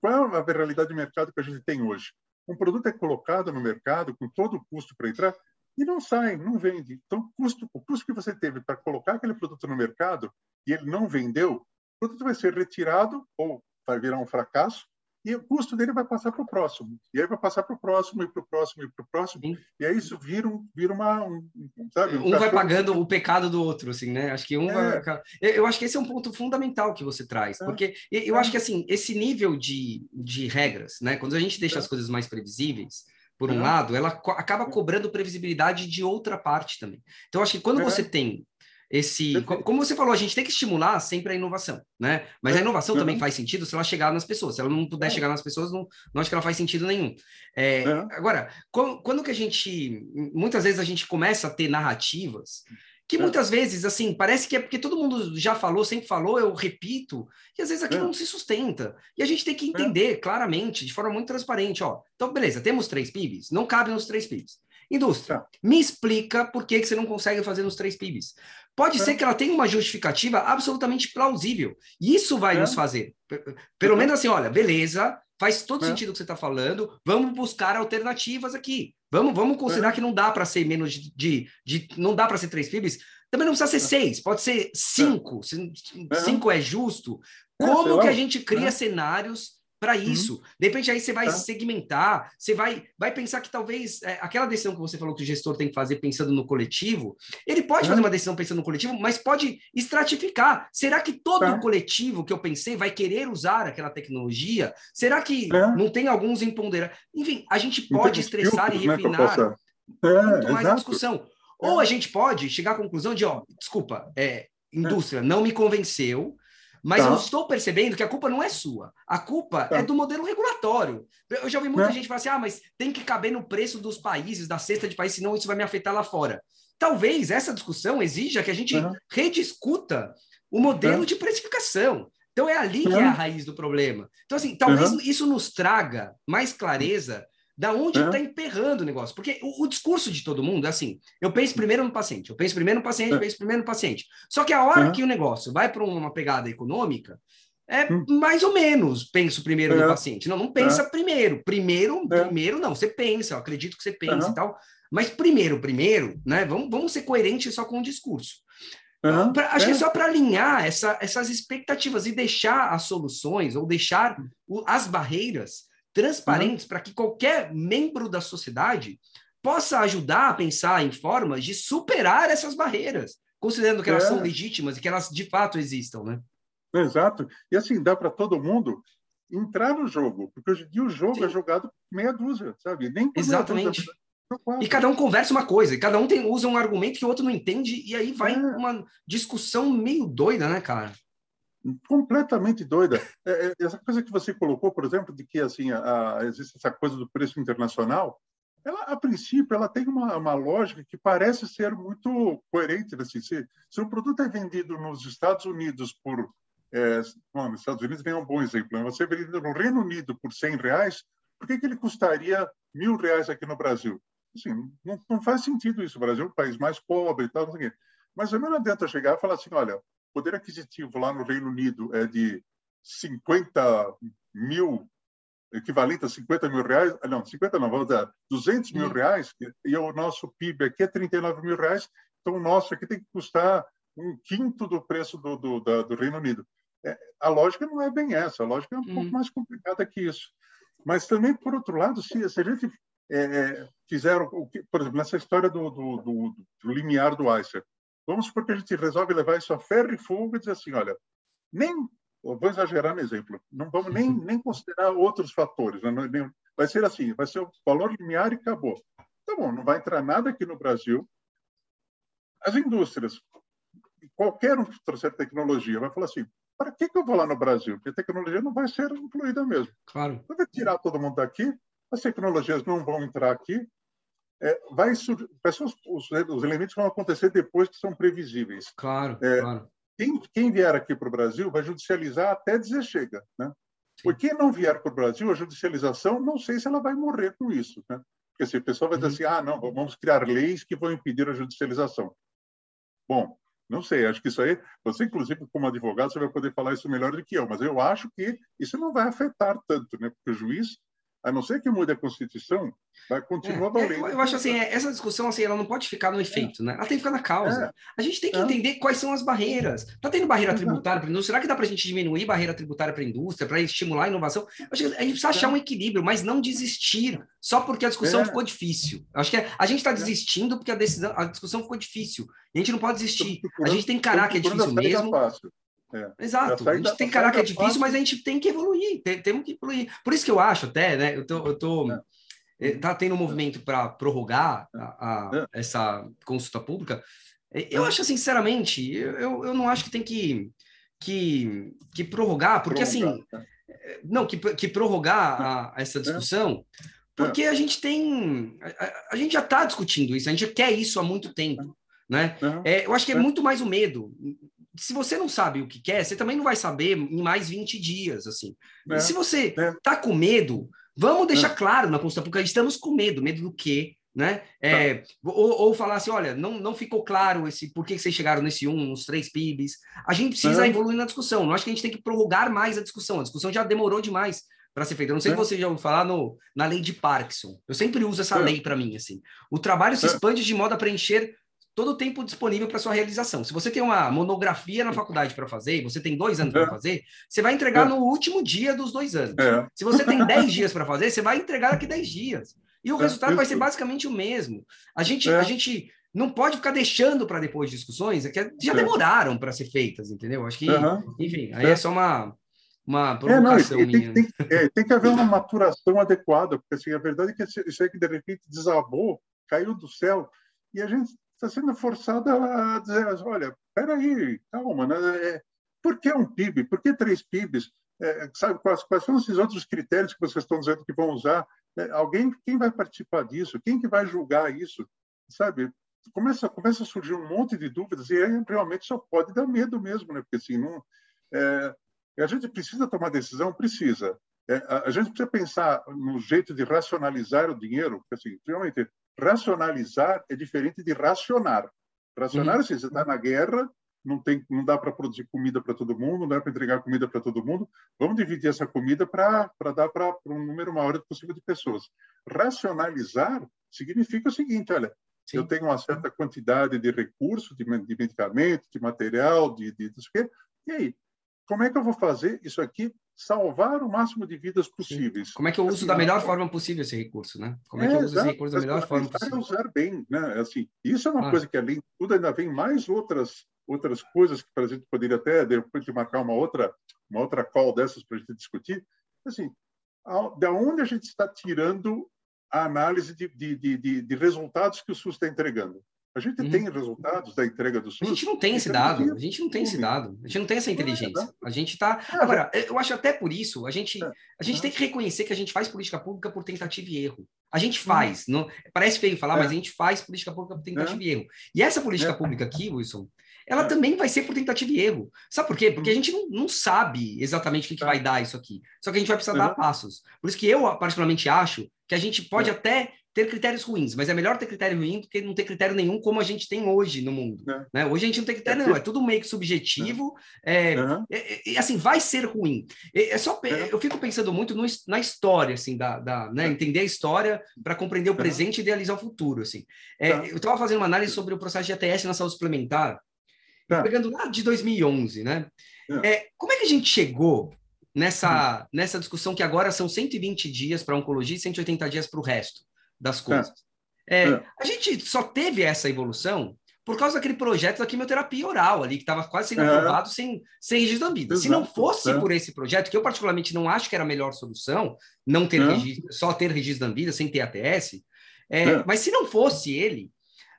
qual é a realidade de mercado que a gente tem hoje? Um produto é colocado no mercado com todo o custo para entrar e não sai, não vende. Então, o custo, o custo que você teve para colocar aquele produto no mercado e ele não vendeu, o produto vai ser retirado ou vai virar um fracasso e o custo dele vai passar para o próximo. E aí vai passar para o próximo, e para o próximo, e para o próximo. Sim. E aí isso vira, um, vira uma. Um, sabe, um, um vai pagando o pecado do outro, assim, né? Acho que um é. vai. Eu acho que esse é um ponto fundamental que você traz, é. porque eu é. acho que, assim, esse nível de, de regras, né? Quando a gente deixa é. as coisas mais previsíveis, por um é. lado, ela co acaba cobrando previsibilidade de outra parte também. Então, acho que quando é. você tem esse, como você falou, a gente tem que estimular sempre a inovação, né? Mas a inovação uhum. também faz sentido se ela chegar nas pessoas. Se ela não puder é. chegar nas pessoas, não, não acho que ela faz sentido nenhum. É, uhum. Agora, quando, quando, que a gente, muitas vezes a gente começa a ter narrativas que muitas vezes, assim, parece que é porque todo mundo já falou, sempre falou, eu repito, e às vezes aquilo não se sustenta. E a gente tem que entender claramente, de forma muito transparente, ó. Então, beleza, temos três PIBs, não cabe nos três PIBs. Indústria, me explica por que, que você não consegue fazer nos três PIBs. Pode é. ser que ela tenha uma justificativa absolutamente plausível. E isso vai é. nos fazer. Pelo menos assim, olha, beleza, faz todo é. sentido o que você está falando, vamos buscar alternativas aqui. Vamos, vamos considerar é. que não dá para ser menos de, de, de, Não dá para ser três PIBs. Também não precisa ser é. seis, pode ser cinco. Cinco é justo. Como que a gente cria cenários para uhum. isso. Uhum. De repente aí você vai tá. segmentar, você vai, vai pensar que talvez é, aquela decisão que você falou que o gestor tem que fazer pensando no coletivo, ele pode uhum. fazer uma decisão pensando no coletivo, mas pode estratificar. Será que todo tá. o coletivo que eu pensei vai querer usar aquela tecnologia? Será que é. não tem alguns imponderáveis? Enfim, a gente pode estressar filtros, e né, refinar né, muito mais a discussão. Ou a gente pode chegar à conclusão de, ó, desculpa, é, indústria não me convenceu, mas tá. eu estou percebendo que a culpa não é sua. A culpa tá. é do modelo regulatório. Eu já ouvi muita é. gente falar assim: ah, mas tem que caber no preço dos países, da cesta de países, senão isso vai me afetar lá fora. Talvez essa discussão exija que a gente rediscuta o modelo de precificação. Então é ali que é a raiz do problema. Então, assim, talvez isso nos traga mais clareza da onde está é. emperrando o negócio. Porque o, o, discurso de todo mundo é assim: eu penso primeiro no paciente, eu penso primeiro no paciente, eu é. penso primeiro no paciente. Só que a hora é. que o negócio vai para uma pegada econômica, é hum. mais ou menos penso primeiro no paciente. Não, não pensa primeiro. Primeiro, primeiro não, você pensa, eu acredito que você pensa e tal. Mas primeiro, primeiro, né? Vamos, vamos ser coerentes só com o discurso. Uhum, pra, acho é. que é só para alinhar essa, essas expectativas e deixar as soluções ou deixar o, as barreiras transparentes uhum. para que qualquer membro da sociedade possa ajudar a pensar em formas de superar essas barreiras. considerando que elas é. são legítimas e que elas de fato existam, né? Exato. E assim, dá para todo mundo entrar no jogo, porque hoje em dia o jogo Sim. é jogado meia dúzia, sabe? Nem Exatamente. Dúzia, e cada um conversa uma coisa, e cada um tem, usa um argumento que o outro não entende, e aí vai é. uma discussão meio doida, né, cara? Completamente doida. É, é, essa coisa que você colocou, por exemplo, de que assim a, a, existe essa coisa do preço internacional, ela, a princípio, ela tem uma, uma lógica que parece ser muito coerente. Assim, se, se o produto é vendido nos Estados Unidos por é, bom, nos Estados Unidos vem um bom exemplo. Né? Você vendido no Reino Unido por 100 reais, por que, que ele custaria mil reais aqui no Brasil? Assim, não, não, faz sentido isso. O Brasil é um país mais pobre e tal. Não sei Mas também não adianta chegar e falar assim, olha, o poder aquisitivo lá no Reino Unido é de 50 mil, equivalente a 50 mil reais, ah, não, 50 não, vamos dizer, 200 mil hum. reais, e o nosso PIB aqui é 39 mil reais, então o nosso aqui tem que custar um quinto do preço do, do, da, do Reino Unido. É, a lógica não é bem essa, a lógica é um uhum. pouco mais complicada que isso. Mas também, por outro lado, se, se a gente é, é fizer, o que, por exemplo, nessa história do, do, do, do limiar do iceberg, vamos supor que a gente resolve levar isso a ferro e fogo e dizer assim, olha, nem, vou exagerar no exemplo, não vamos nem, uhum. nem considerar outros fatores, né? vai ser assim, vai ser o valor limiar e acabou. Tá bom, não vai entrar nada aqui no Brasil. As indústrias, qualquer um que trouxer tecnologia, vai falar assim, para que, que eu vou lá no Brasil? Porque a tecnologia não vai ser incluída mesmo. Claro. Então, vai tirar todo mundo daqui, as tecnologias não vão entrar aqui, é, vai sur... os, os, os, elementos vão acontecer depois que são previsíveis. Claro, é, claro. Quem, quem, vier aqui para o Brasil vai judicializar até dizer chega, né? Por quem não vier para o Brasil, a judicialização, não sei se ela vai morrer com isso, né? Porque assim, o pessoal vai dizer uhum. assim, ah, não, vamos criar leis que vão impedir a judicialização. Bom, não sei, acho que isso aí, você inclusive como advogado, você vai poder falar isso melhor do que eu, mas eu acho que isso não vai afetar tanto, né? Porque o juiz a não ser que mude a Constituição, vai continuar é, valendo. É, eu acho assim, é, essa discussão assim, ela não pode ficar no efeito, é. né? Ela tem que ficar na causa. É. A gente tem que é. entender quais são as barreiras. Está tendo barreira tributária para a indústria? Será que dá para a gente diminuir barreira tributária para a indústria, para estimular a inovação? Acho que a gente precisa achar um equilíbrio, mas não desistir só porque a discussão ficou difícil. Acho que a gente está desistindo porque a, decisão, a discussão ficou difícil. A gente não pode desistir. A gente tem que encarar que é difícil mesmo. Fácil. É. Exato. A gente tem cara que é difícil, mas a gente tem que evoluir. Tem, temos que evoluir. Por isso que eu acho até, né? Eu tô, eu tô é. Eh, tá tendo um movimento para prorrogar a, a, é. essa consulta pública. Eu acho, sinceramente, eu, eu não acho que tem que, que, que prorrogar, porque assim, prorrogar. assim. Não, que, que prorrogar a, essa discussão, porque a gente tem. A, a gente já está discutindo isso, a gente quer isso há muito tempo. Né? É, eu acho que é muito mais o medo se você não sabe o que quer, você também não vai saber em mais 20 dias, assim. É, e se você é. tá com medo, vamos deixar é. claro na Constituição, porque estamos com medo. Medo do quê? Né? É, tá. ou, ou, falar assim, olha, não, não ficou claro esse por que vocês chegaram nesse um, nos três PIBs. A gente precisa é. evoluir na discussão. Não acho que a gente tem que prorrogar mais a discussão. A discussão já demorou demais para ser feita. Eu não sei é. se você já ouviu falar no, na lei de Parkinson. Eu sempre uso essa é. lei para mim. assim. O trabalho se expande de modo a preencher todo o tempo disponível para sua realização. Se você tem uma monografia na faculdade para fazer, você tem dois anos é. para fazer, você vai entregar é. no último dia dos dois anos. É. Se você tem dez dias para fazer, você vai entregar daqui dez dias. E o é, resultado vai ser basicamente o mesmo. A gente, é. a gente não pode ficar deixando para depois discussões que já é. demoraram para ser feitas, entendeu? Acho que, uhum. enfim, aí é só uma, uma provocação não, minha. Tem, tem, tem, que haver uma maturação adequada, porque assim, a verdade é que isso aí que de repente desabou, caiu do céu, e a gente está sendo forçada a dizer, olha, peraí, calma, né? É, por que um PIB? Por que três PIBs? É, sabe quais, quais são esses outros critérios que vocês estão dizendo que vão usar? É, alguém, quem vai participar disso? Quem que vai julgar isso? Sabe? Começa, começa a surgir um monte de dúvidas e aí realmente só pode dar medo mesmo, né? Porque assim, não, é, a gente precisa tomar decisão, precisa. É, a, a, gente precisa pensar no jeito de racionalizar o dinheiro, porque assim, realmente racionalizar é diferente de racionar. Racionar, uhum. assim, você está na guerra, não tem, não dá para produzir comida para todo mundo, não dá para entregar comida para todo mundo. Vamos dividir essa comida para dar para um número maior possível de pessoas. Racionalizar significa o seguinte, olha, Sim. eu tenho uma certa quantidade de recursos, de, de medicamento, de material, de, de, de, de e aí, como é que eu vou fazer isso aqui salvar o máximo de vidas possíveis. Sim. Como é que eu uso assim, da melhor forma possível esse recurso, né? Como é, é que eu uso esse recurso da melhor forma possível? usar bem, né? Assim, isso é uma ah. coisa que além de tudo ainda vem mais outras outras coisas que a gente poderia até depois de marcar uma outra uma outra call dessas para a gente discutir. Assim, da onde a gente está tirando a análise de, de, de, de resultados que o SUS está entregando? A gente uhum. tem resultados da entrega do SUS. A gente não tem esse dado. A gente não tem esse dado. A gente não tem essa inteligência. A gente está. É, Agora, eu acho até por isso, a gente, é, a gente tem que reconhecer que a gente faz política pública por tentativa e erro. A gente uhum. faz. Não, parece feio falar, mas a gente faz política pública por tentativa e erro. E essa política pública aqui, Wilson, ela também vai ser por tentativa e erro. Sabe por quê? Porque a uhum. gente não, não sabe exatamente o que, que, vai dar isso aqui. Só que a gente vai precisar dar passos. Por isso que eu, particularmente, acho que a gente pode até ter critérios ruins, mas é melhor ter critério ruim do que não ter critério nenhum como a gente tem hoje no mundo. É. Né? Hoje a gente não tem critério é. nenhum, é tudo meio que subjetivo, é, uhum. e, assim, vai ser ruim. É, só, eu fico pensando muito no, na história, assim, da, da né? entender a história para compreender o presente e idealizar o futuro, assim. Tá. Eu estava fazendo uma análise sobre o processo de ATS na saúde suplementar, tá. pegando lá de 2011, né? É, como é que a gente chegou nessa, hum. nessa discussão que agora são 120 dias para oncologia e 180 dias para o resto? das é. coisas. É. É, a gente só teve essa evolução por causa daquele projeto da quimioterapia oral ali, que estava quase sendo é. aprovado sem, sem registro da vida. Se não fosse é. por esse projeto, que eu particularmente não acho que era a melhor solução, não ter registro, só ter registro da vida sem ter ATS, mas se não fosse ele,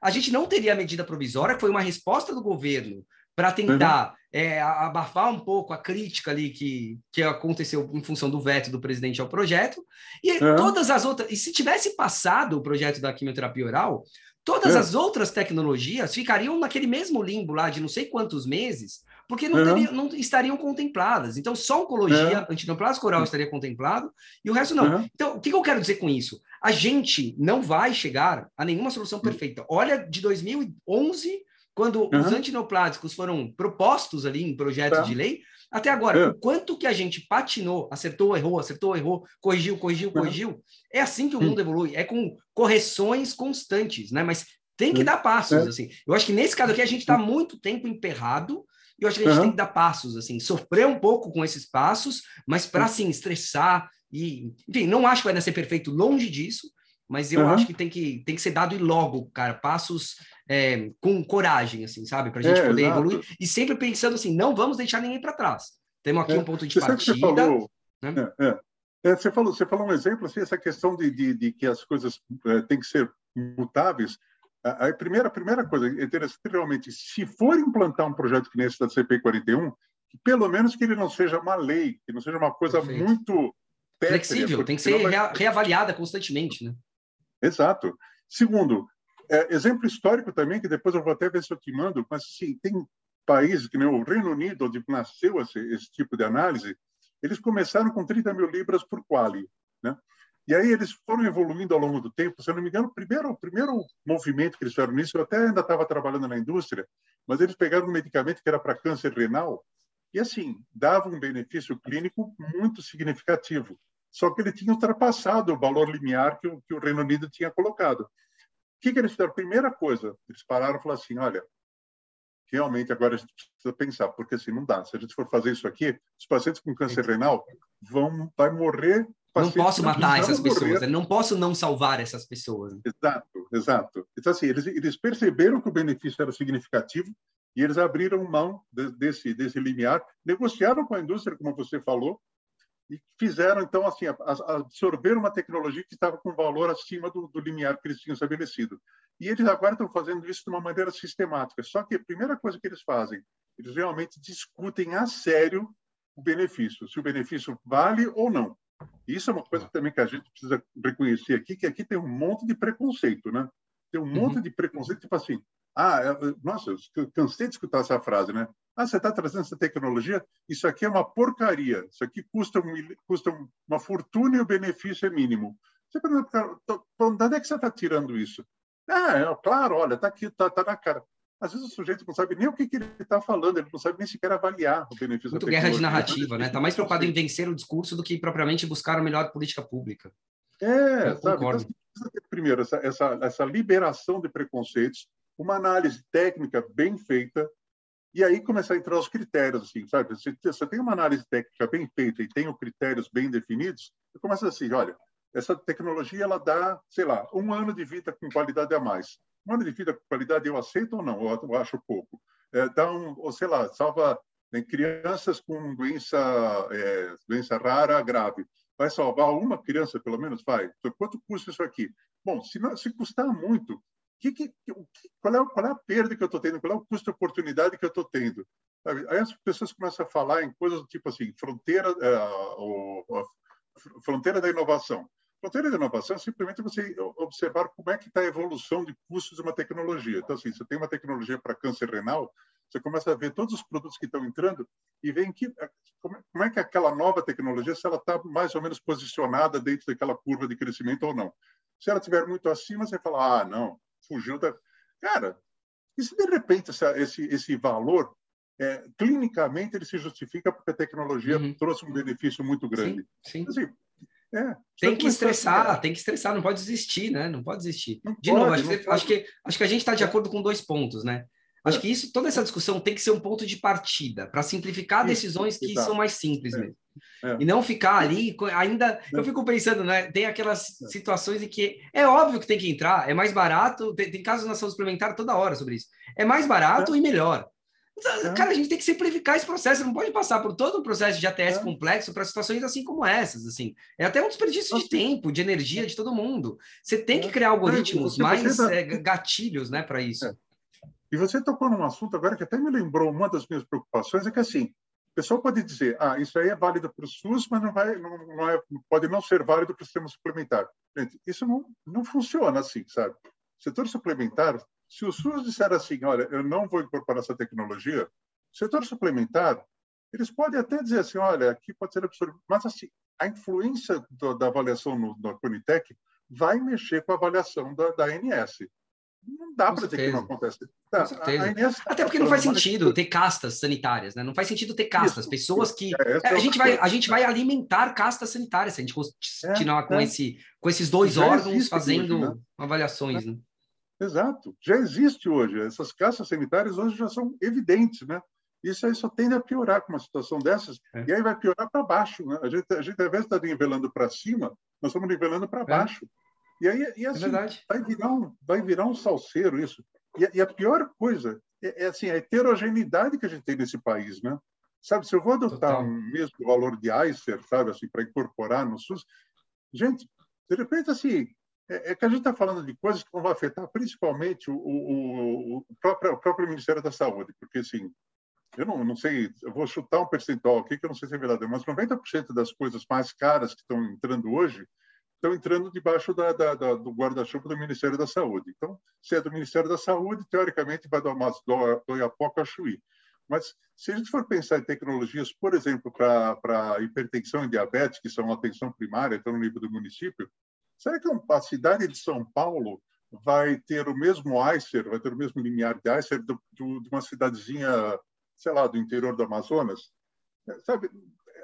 a gente não teria a medida provisória, que foi uma resposta do governo para tentar uhum. é, abafar um pouco a crítica ali que, que aconteceu em função do veto do presidente ao projeto. E uhum. todas as outras. E se tivesse passado o projeto da quimioterapia oral, todas uhum. as outras tecnologias ficariam naquele mesmo limbo lá de não sei quantos meses, porque não, teria, não estariam contempladas. Então, só oncologia, antineoplásico oral estaria contemplado e o resto não. Então, o que eu quero dizer com isso? A gente não vai chegar a nenhuma solução hum. perfeita. Olha, de 2011 quando uhum. os antineoplásicos foram propostos ali em projetos tá. de lei, até agora, o quanto que a gente patinou, acertou, errou, acertou, errou, corrigiu, corrigiu, corrigiu, é assim que o mundo evolui, é com correções constantes, né? Mas tem que dar passos, é. assim. Eu acho que nesse caso aqui a gente está muito tempo emperrado, e eu acho que a gente uhum. tem que dar passos, assim, sofrer um pouco com esses passos, mas para, assim, estressar e... Enfim, não acho que vai ser perfeito, longe disso, mas eu uhum. acho que tem que, tem que ser dado e logo, cara, passos é, com coragem, assim, sabe? Para a gente é, poder exato. evoluir e sempre pensando assim, não vamos deixar ninguém para trás. Temos aqui é. um ponto de você partida. Falou, né? É, é. é, você, falou, você falou um exemplo, assim, essa questão de, de, de que as coisas têm que ser mutáveis. A, a, primeira, a primeira coisa interessante, realmente, se for implantar um projeto que nem esse da CP 41, que pelo menos que ele não seja uma lei, que não seja uma coisa Perfeito. muito pétrea, flexível, tem que ser vai... reavaliada constantemente, né? Exato. Segundo, é, exemplo histórico também, que depois eu vou até ver se eu te mando, mas sim, tem países, que nem o Reino Unido, onde nasceu esse, esse tipo de análise, eles começaram com 30 mil libras por quali, né? E aí eles foram evoluindo ao longo do tempo. Se eu não me engano, o primeiro, o primeiro movimento que eles fizeram nisso, eu até ainda estava trabalhando na indústria, mas eles pegaram um medicamento que era para câncer renal e, assim, dava um benefício clínico muito significativo. Só que ele tinha ultrapassado o valor limiar que o, que o Reino Unido tinha colocado que, que eles fizeram? Primeira coisa, eles pararam e falaram assim: olha, realmente agora a gente precisa pensar, porque assim não dá. Se a gente for fazer isso aqui, os pacientes com câncer renal vão vai morrer. Não posso matar essas pessoas, não posso não salvar essas pessoas. Exato, exato. Então assim, eles, eles perceberam que o benefício era significativo e eles abriram mão desse desse limiar, negociaram com a indústria, como você falou, e fizeram, então, assim, absorver uma tecnologia que estava com valor acima do, do limiar que eles tinham estabelecido. E eles agora estão fazendo isso de uma maneira sistemática. Só que a primeira coisa que eles fazem, eles realmente discutem a sério o benefício, se o benefício vale ou não. Isso é uma coisa também que a gente precisa reconhecer aqui, que aqui tem um monte de preconceito, né? Tem um monte uhum. de preconceito, tipo assim, ah, nossa, eu cansei de escutar essa frase, né? Ah, você está trazendo essa tecnologia? Isso aqui é uma porcaria. Isso aqui custa, um, custa uma fortuna e o benefício é mínimo. Você pergunta, onde é que você está tirando isso? Ah, é, claro, olha, está aqui, está tá na cara. Às vezes o sujeito não sabe nem o que, que ele está falando, ele não sabe nem sequer avaliar o benefício Muito guerra de narrativa, né? Está mais preocupado em vencer o discurso do que propriamente buscar a melhor política pública. É, Eu sabe? Então, primeiro, essa, essa, essa liberação de preconceitos, uma análise técnica bem feita, E aí começar a entrar os critérios, assim, sabe? Se você tem uma análise técnica bem feita e tem os critérios bem definidos, você começa assim, olha, essa tecnologia ela dá, sei lá, um ano de vida com qualidade a mais. Um ano de vida com qualidade eu aceito ou não? Eu acho pouco. É, dá um, ou sei lá, salva crianças com doença, é, doença rara grave. Vai salvar uma criança, pelo menos? Vai. Então, quanto custa isso aqui? Bom, se, não, se custar muito, que, que, qual, é, qual é a perda que eu estou tendo? Qual é o custo de oportunidade que eu estou tendo? Aí as pessoas começam a falar em coisas do tipo assim, fronteira, é, fronteira da inovação. Fronteira da inovação é simplesmente você observar como é que está a evolução de custos de uma tecnologia. Então, assim, você tem uma tecnologia para câncer renal, você começa a ver todos os produtos que estão entrando e vê que, como é que aquela nova tecnologia, se ela está mais ou menos posicionada dentro daquela curva de crescimento ou não. Se ela estiver muito acima, você fala, ah, não, fugiu da... Cara, e se de repente esse, esse valor, é, clinicamente, ele se justifica porque a tecnologia uhum. trouxe um benefício muito grande? Sim, sim. Assim, é, tem que estressar, tem que estressar, não pode desistir, né? Não pode desistir. Não de pode, novo, acho, que, acho, que, acho que a gente está de é. acordo com dois pontos, né? Acho é. que isso, toda essa discussão tem que ser um ponto de partida para simplificar decisões que Exato. são mais simples é. mesmo. É. E não ficar ali, ainda. Eu fico pensando, né? Tem aquelas situações em que é óbvio que tem que entrar, é mais barato. Tem, tem casos na saúde suplementar toda hora sobre isso. É mais barato e melhor. É. Cara, a gente tem que simplificar esse processo, não pode passar por todo um processo de ATS é. complexo para situações assim como essas, assim. É até um desperdício de tempo, de energia de todo mundo. Você tem que criar algoritmos mais tá... é, gatilhos, né, para isso. É. E você tocou num assunto agora que até me lembrou uma das minhas preocupações, é que assim, o pessoal pode dizer, ah, isso aí é válido para o SUS, mas não vai, não, não é, pode não ser válido para o sistema suplementar. Gente, isso não, não funciona assim, sabe? O setor suplementar se o SUS disser assim, olha, eu não vou incorporar essa tecnologia, o setor suplementar, eles podem até dizer assim, olha, aqui pode ser absurdo, mas assim, a influência do, da avaliação no, no Conitec vai mexer com a avaliação da, da ANS. Não dá para dizer que não acontece. Tá, ANS, Até porque não faz sentido ter castas sanitárias, né? Não faz sentido ter castas, isso, pessoas que é, é, a gente vai a gente vai alimentar castas sanitárias se a gente continuar é, com é. esse com esses dois órgãos fazendo hoje, né? avaliações, né? Exato. Já existe hoje. Essas caças sanitárias hoje já são evidentes, né? Isso aí só tende a piorar com uma situação dessas, é. e aí vai piorar para baixo. Né? A, gente, a gente, ao invés de estar nivelando para cima, nós estamos nivelando para é. baixo. E aí e é assim, é vai, virar um, vai virar um salseiro isso. E, e a pior coisa é, é, assim, a heterogeneidade que a gente tem nesse país. Né? Sabe, se eu vou adotar Total. um mesmo valor de ICER, sabe, assim, para incorporar no SUS, gente, de repente, assim, é, é que a gente está falando de coisas que vão afetar principalmente o, o, o, próprio, o próprio Ministério da Saúde, porque, assim, eu não, não sei, eu vou chutar um percentual aqui que eu não sei se é verdadeiro, mas 90% das coisas mais caras que estão entrando hoje estão entrando debaixo da, da, da, do guarda-chuva do Ministério da Saúde. Então, se é do Ministério da Saúde, teoricamente vai dar umas do, do Iapoca a Chuí. Mas se a gente for pensar em tecnologias, por exemplo, para hipertensão e diabetes, que são atenção primária, estão no nível do município, Será que a cidade de São Paulo vai ter o mesmo ICER, vai ter o mesmo limiar de ICER do, do, de uma cidadezinha, sei lá, do interior do Amazonas? É, sabe,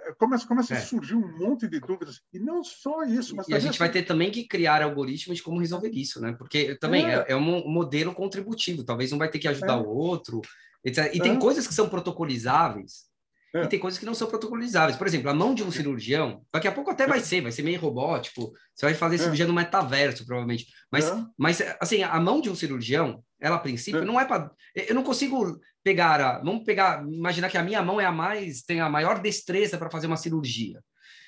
é, começa, começa é. a surgir um monte de dúvidas. E não só isso, mas E a gente assim... vai ter também que criar algoritmos de como resolver isso, né? Porque também é, é, é um modelo contributivo, talvez um vai ter que ajudar é. o outro. Etc. E tem coisas que são protocolizáveis é. E tem coisas que não são protocolizáveis. Por exemplo, a mão de um cirurgião, daqui a pouco até vai ser, vai ser meio robótico. Você vai fazer é. cirurgia no metaverso, provavelmente. Mas, é. mas assim, a mão de um cirurgião, ela a princípio, é. não é para. Eu não consigo pegar a. Vamos pegar. Imaginar que a minha mão é a mais. tem a maior destreza para fazer uma cirurgia.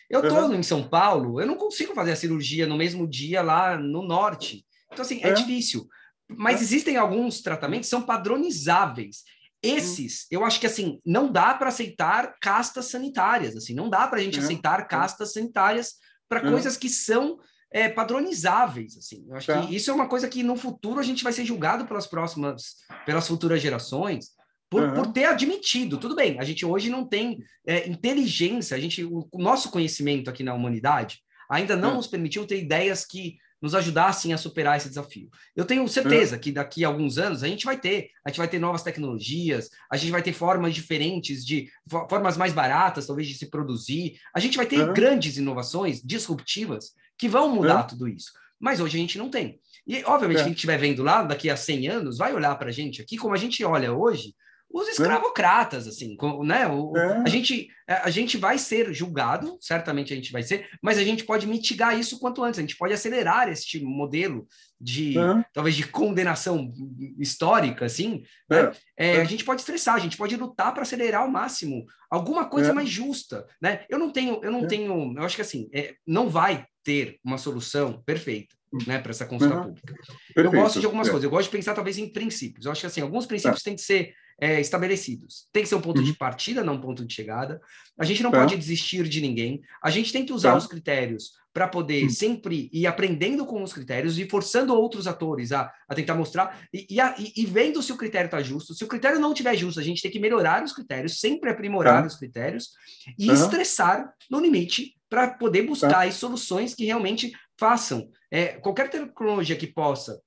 Eu estou uhum. em São Paulo, eu não consigo fazer a cirurgia no mesmo dia lá no norte. Então, assim, é, é difícil. Mas é. existem alguns tratamentos que são padronizáveis. Esses, eu acho que assim, não dá para aceitar castas sanitárias, assim, não dá para a gente uhum. aceitar castas sanitárias para uhum. coisas que são é, padronizáveis, assim. Eu acho tá. que isso é uma coisa que no futuro a gente vai ser julgado pelas próximas, pelas futuras gerações, por, uhum. por ter admitido. Tudo bem, a gente hoje não tem é, inteligência, a gente, o, o, nosso conhecimento aqui na humanidade ainda não nos permitiu ter ideias que nos ajudassem a superar esse desafio. Eu tenho certeza é. que daqui a alguns anos a gente vai ter, a gente vai ter novas tecnologias, a gente vai ter formas diferentes de formas mais baratas, talvez de se produzir. A gente vai ter é. grandes inovações disruptivas que vão mudar é. tudo isso. Mas hoje a gente não tem. E obviamente quem estiver vendo lá daqui a 100 anos vai olhar para a gente aqui como a gente olha hoje os escravocratas, assim, né? O, é. a, gente, a gente vai ser julgado, certamente a gente vai ser, mas a gente pode mitigar isso quanto antes, a gente pode acelerar este modelo de, é. talvez, de condenação histórica, assim, né? É, é. A gente pode estressar, a gente pode lutar para acelerar ao máximo alguma coisa é. mais justa, né? Eu não tenho, eu não tenho, eu acho que assim, não vai ter uma solução perfeita né, para essa consulta uhum. pública. Perfeito. Eu gosto de algumas é. coisas, eu gosto de pensar talvez em princípios. Eu acho que assim, alguns princípios é. têm que ser é, estabelecidos. Tem que ser um ponto uhum. de partida, não um ponto de chegada. A gente não é. pode desistir de ninguém. A gente tem que usar tá. os critérios para poder uhum. sempre ir aprendendo com os critérios e forçando outros atores a, a tentar mostrar e, e, a, e, vendo se o critério está justo. Se o critério não estiver justo, a gente tem que melhorar os critérios, sempre aprimorar tá. os critérios e estressar no limite para poder buscar tá. soluções que realmente façam é, qualquer tecnologia que possa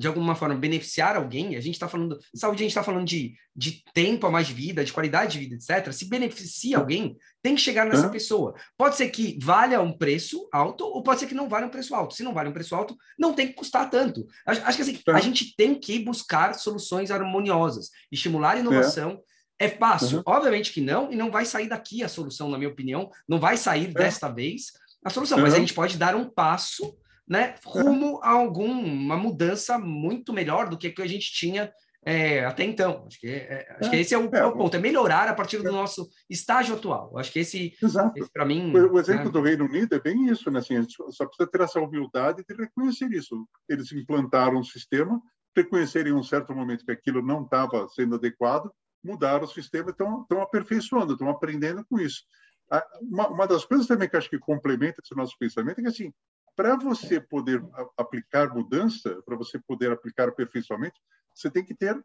de alguma forma beneficiar alguém, a gente está falando, saúde, a gente está falando de, de tempo a mais de vida, de qualidade de vida, etc. Se beneficia alguém, tem que chegar nessa pessoa. Pode ser que valha um preço alto, ou pode ser que não valha um preço alto. Se não vale um preço alto, não tem que custar tanto. Acho, acho que assim, a gente tem que buscar soluções harmoniosas, estimular inovação. É, é fácil? Uhum. Obviamente que não, e não vai sair daqui a solução, na minha opinião, não vai sair é. desta vez a solução, uhum. mas a gente pode dar um passo né, rumo a alguma mudança muito melhor do que, que a gente tinha é, até então. Acho que, é, é acho que esse é o, é, o, ponto, é melhorar a partir do é. nosso estágio atual. Acho que esse, esse para mim... O, exemplo né? do Reino Unido é bem isso, né? Assim, a gente só precisa ter essa humildade de reconhecer isso. Eles implantaram um sistema, reconhecerem em um certo momento que aquilo não estava sendo adequado, mudaram o sistema, estão aperfeiçoando, estão aprendendo com isso. Uma, uma das coisas também que acho que complementa esse nosso pensamento é que, assim, para você poder aplicar mudança, para você poder aplicar aperfeiçoamento, você tem que ter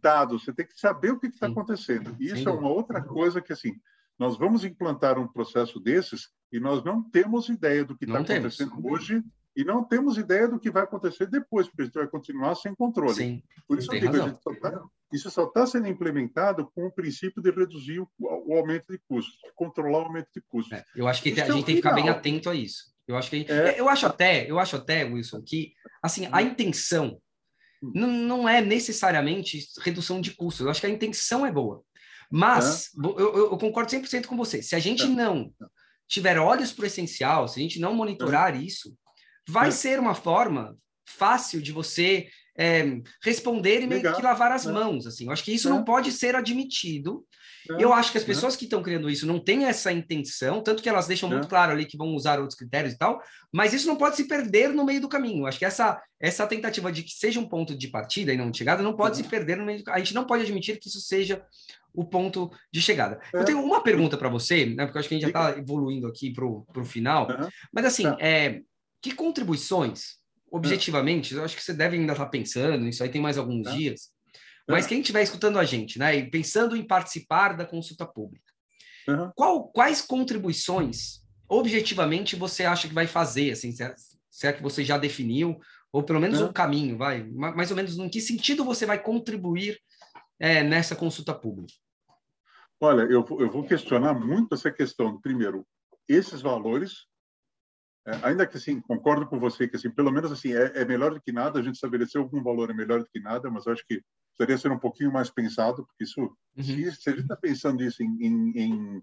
dados, você tem que saber o que está acontecendo. E isso é uma outra coisa que, assim, nós vamos implantar um processo desses e nós não temos ideia do que está acontecendo hoje e não temos ideia do que vai acontecer depois, porque a gente vai continuar sem controle. Sim, Por isso, eu digo, só tá, isso só está sendo implementado com o princípio de reduzir o, o aumento de custos, controlar o aumento de custos. É, eu acho que isso a gente é tem que ficar bem atento a isso. Eu acho que é. eu acho até, eu acho até, Wilson, que assim a intenção hum. não, é necessariamente redução de custos. Eu acho que a intenção é boa. Mas é. eu, eu, concordo 100% com você. Se a gente é. não tiver olhos para o essencial, se a gente não monitorar é. isso, vai ser uma forma fácil de você é, responder e meio que lavar as mãos. Assim. Eu acho que isso não pode ser admitido é, eu acho que as pessoas que estão criando isso não têm essa intenção, tanto que elas deixam muito é. claro ali que vão usar outros critérios e tal, mas isso não pode se perder no meio do caminho. Acho que essa, essa tentativa de que seja um ponto de partida e não de chegada não pode se perder no meio do... A gente não pode admitir que isso seja o ponto de chegada. Eu tenho uma pergunta para você, né, porque eu acho que a gente já está evoluindo aqui para o final, mas assim, tá. é, que contribuições, objetivamente, eu acho que você deve ainda estar tá pensando, isso aí tem mais alguns tá. dias, mas quem estiver escutando a gente, né, e pensando em participar da consulta pública, uhum. qual, quais contribuições, objetivamente, você acha que vai fazer? Assim, se é, é que você já definiu, ou pelo menos uhum. um caminho, vai? Mais ou menos, em que sentido você vai contribuir é, nessa consulta pública? Olha, eu, eu vou questionar muito essa questão. Primeiro, esses valores ainda que assim concordo com você que assim pelo menos assim é, é, melhor do que nada a gente estabelecer algum valor é melhor do que nada mas acho que precisaria ser um pouquinho mais pensado porque isso uhum. se, se, a gente está pensando isso em, em, em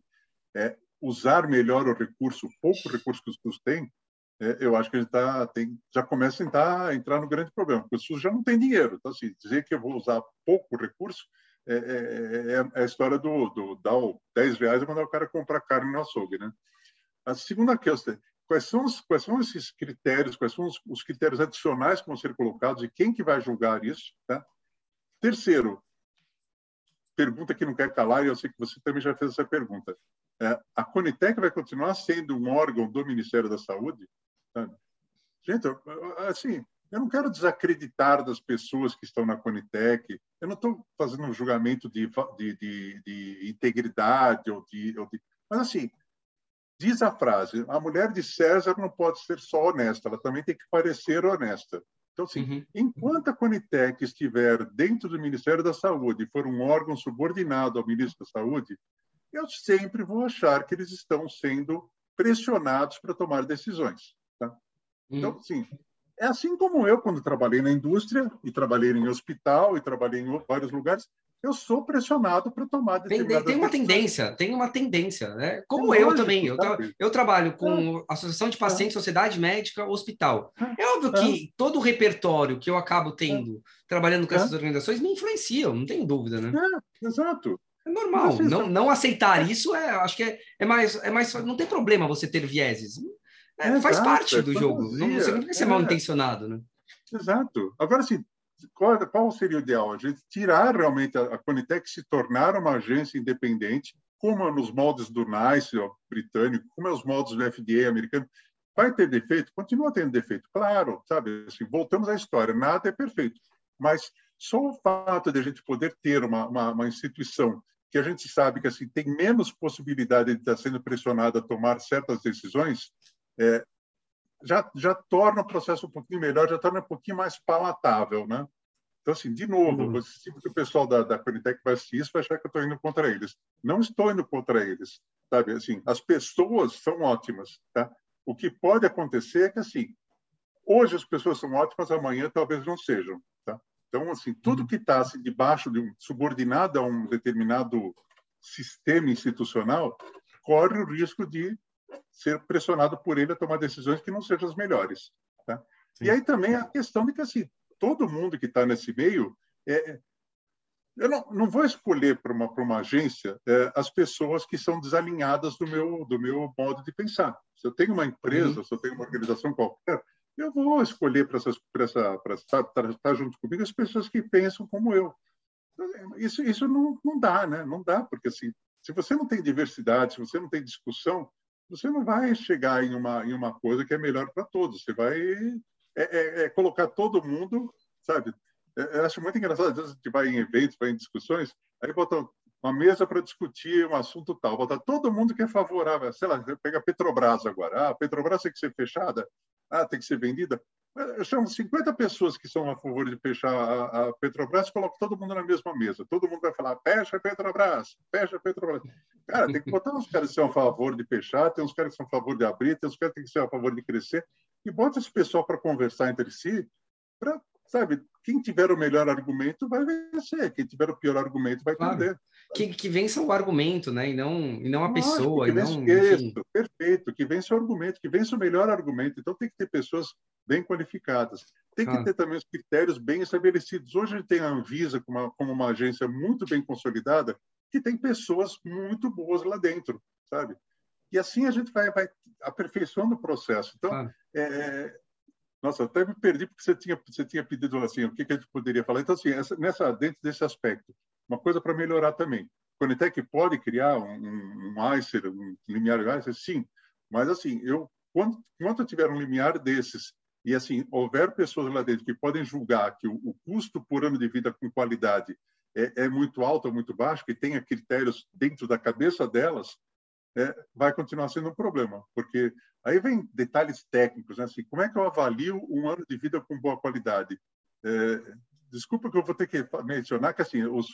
é, usar melhor o recurso pouco recurso que os SUS têm é, eu acho que a gente tá, tem, já começa a entrar, a entrar no grande problema porque o SUS já não tem dinheiro então assim dizer que eu vou usar pouco recurso é, é, é a história do, do dar 10 reais e mandar o cara comprar carne no açougue né a segunda questão Quais são, os, quais são esses critérios, quais são os, os, critérios adicionais que vão ser colocados e quem que vai julgar isso? Tá? Terceiro, pergunta que não quer calar, e eu sei que você também já fez essa pergunta. É, a Conitec vai continuar sendo um órgão do Ministério da Saúde? Sabe? Gente, assim, eu não quero desacreditar das pessoas que estão na Conitec, eu não estou fazendo um julgamento de, de, de, de integridade, ou de, ou de, mas assim, Diz a frase: a mulher de César não pode ser só honesta, ela também tem que parecer honesta. Então, assim, uhum. enquanto a Conitec estiver dentro do Ministério da Saúde e for um órgão subordinado ao ministro da Saúde, eu sempre vou achar que eles estão sendo pressionados para tomar decisões. Tá? Uhum. Então, assim, é assim como eu, quando trabalhei na indústria, e trabalhei em hospital, e trabalhei em vários lugares, eu sou pressionado para tomar determinadas tem, tem uma tendência, tem uma tendência, né? Como é eu lógico, também, eu, eu, trabalho com é. associação de pacientes, é. sociedade médica, hospital. É, é óbvio que todo o repertório que eu acabo tendo trabalhando com essas organizações me influencia, não tenho dúvida, né? exato. É normal. Não, não aceitar isso é, acho que é, é mais, é mais, não tem problema você ter vieses. É, faz parte do jogo. Não, não significa ser mal intencionado, né? Exato. Agora, assim, qual, qual seria o ideal? A gente tirar realmente a, a Conitec se tornar uma agência independente, como nos moldes do NICE ó, britânico, como é os moldes do FDA americano. Vai ter defeito? Continua tendo defeito, claro, sabe? Assim, voltamos à história, nada é perfeito. Mas só o fato de a gente poder ter uma, uma, uma instituição que a gente sabe que assim tem menos possibilidade de estar sendo pressionada a tomar certas decisões, é, já, já torna o processo um pouquinho melhor, já torna um pouquinho mais palatável, né? Então, assim, de novo, uhum. se o pessoal da, da Conitec vai assistir isso, vai achar que eu estou indo contra eles. Não estou indo contra eles, sabe? Assim, as pessoas são ótimas, tá? O que pode acontecer é que, assim, hoje as pessoas são ótimas, amanhã talvez não sejam, tá? Então, assim, tudo uhum. que está assim, debaixo de um subordinado a um determinado sistema institucional corre o risco de ser pressionado por ele a tomar decisões que não sejam as melhores. Tá? E aí também a questão de que assim, todo mundo que está nesse meio, é, é, eu não, não vou escolher para uma, uma agência é, as pessoas que são desalinhadas do meu, do meu modo de pensar. Se eu tenho uma empresa, uhum. se eu tenho uma organização qualquer, eu vou escolher para essa, estar, estar junto comigo as pessoas que pensam como eu. Isso, isso não, não dá, né? Não dá, porque assim, se você não tem diversidade, se você não tem discussão, você não vai chegar em uma, em uma coisa que é melhor para todos. Você vai é, é, é colocar todo mundo, sabe? É, eu acho muito engraçado, às vezes a gente vai em eventos, vai em discussões, aí botam uma mesa para discutir um assunto tal, botar todo mundo que é favorável, sei lá, pega Petrobras agora, ah, a Petrobras tem que ser fechada, ah, tem que ser vendida. Chamo 50 pessoas que são a favor de fechar a, a Petrobras, coloco todo mundo na mesma mesa. Todo mundo vai falar, fecha Petrobras, fecha Petrobras. Cara, tem que botar uns caras que são a favor de fechar, tem uns caras que são a favor de abrir, tem uns caras que são a favor de crescer, e bota esse pessoal para conversar entre si, para, sabe, quem tiver o melhor argumento vai vencer, quem tiver o pior argumento vai claro. perder. Que, que vença o argumento, né? E não, e não a Lógico, pessoa. Que e não, isso, perfeito, que vença o argumento, que vença o melhor argumento. Então tem que ter pessoas bem qualificadas. Tem que ter também os critérios bem estabelecidos. Hoje a gente tem a Anvisa como uma, como uma agência muito bem consolidada, que tem pessoas muito boas lá dentro, sabe? E assim a gente vai, vai aperfeiçoando o processo. Então, ah. é, nossa, até me perdi porque você tinha, você tinha pedido assim, o que, que a gente poderia falar. Então, assim, essa, nessa, dentro desse aspecto, uma coisa para melhorar também. Conitec pode criar um, um, um ICER, um limiar ICER? Sim. Mas, assim, eu, quando, quando eu tiver um limiar desses e, assim, houver pessoas lá dentro que podem julgar que o, o custo por ano de vida com qualidade é, é, muito alto ou muito baixo, que tenha critérios dentro da cabeça delas, é, vai continuar sendo um problema, porque aí vem detalhes técnicos, né? assim, como é que eu avalio um ano de vida com boa qualidade? É, desculpa que eu vou ter que mencionar que assim, os,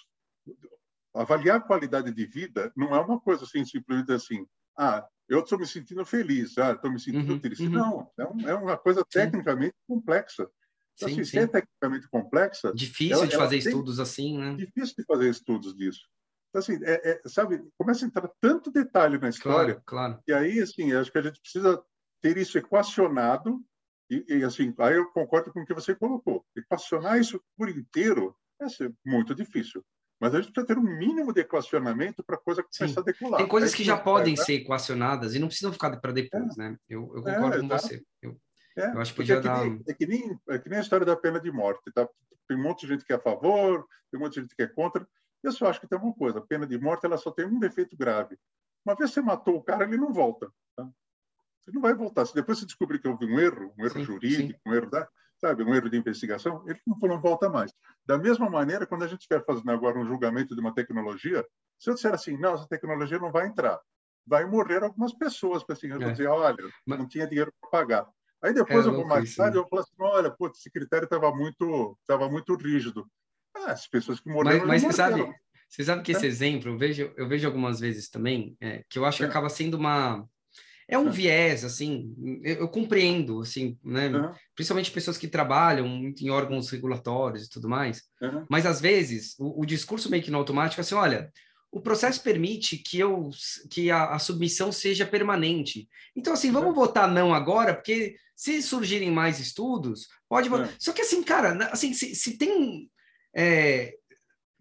avaliar a qualidade de vida não é uma coisa assim simplesmente assim, ah, eu estou me sentindo feliz, ah, estou me sentindo uhum, triste. Uhum. Não, é, um, é, uma coisa tecnicamente sim. complexa. Então, sim, assim, sim. se é tecnicamente complexa... Difícil ela, de fazer estudos assim, né? Difícil de fazer estudos disso. Então, assim, é, é, sabe, começa a entrar tanto detalhe na história, claro, claro. e aí, assim, acho que a gente precisa ter isso equacionado, e, e, assim, aí eu concordo com o que você colocou. Equacionar isso por inteiro vai ser muito difícil. Mas a gente precisa ter um mínimo de equacionamento para a coisa começar a decolar. Tem coisas que já podem né? ser equacionadas e não precisam ficar para depois, é. né? Eu, eu concordo é, com você. Eu, é, eu acho que podia é que dar... Nem, é, que nem, é que nem a história da pena de morte, tá? Tem um monte de gente que é a favor, tem um monte de gente que é contra. Eu só acho que tem uma coisa: a pena de morte ela só tem um defeito grave. Uma vez você matou o cara, ele não volta. Tá? Você não vai voltar. Se depois você descobrir que houve um erro, um erro sim, jurídico, sim. um erro da, sabe, um erro de investigação, ele não, não volta mais. Da mesma maneira, quando a gente estiver fazendo agora um julgamento de uma tecnologia, se eu disser assim, não, essa tecnologia não vai entrar, vai morrer algumas pessoas, assim, eu é. dizer, olha, Mas... não tinha dinheiro para pagar. Aí depois, é eu vou mais tarde, eu vou falar assim, olha, putz, esse critério estava muito, tava muito rígido. Ah, as pessoas que morreram. Mas, mas você sabe, você sabe que esse é. exemplo, eu vejo, eu vejo algumas vezes também, é, que eu acho que é. acaba sendo uma. é um viés, assim, eu, eu compreendo, assim, né? Principalmente pessoas que trabalham em órgãos regulatórios e tudo mais. Mas, às vezes, o, o, discurso meio que no automático é assim, olha, o processo permite que, eu, que a, a submissão seja permanente. Então, assim, vamos votar não agora, porque se surgirem mais estudos, pode votar. É. Só que, assim, cara, assim, se, se tem... É,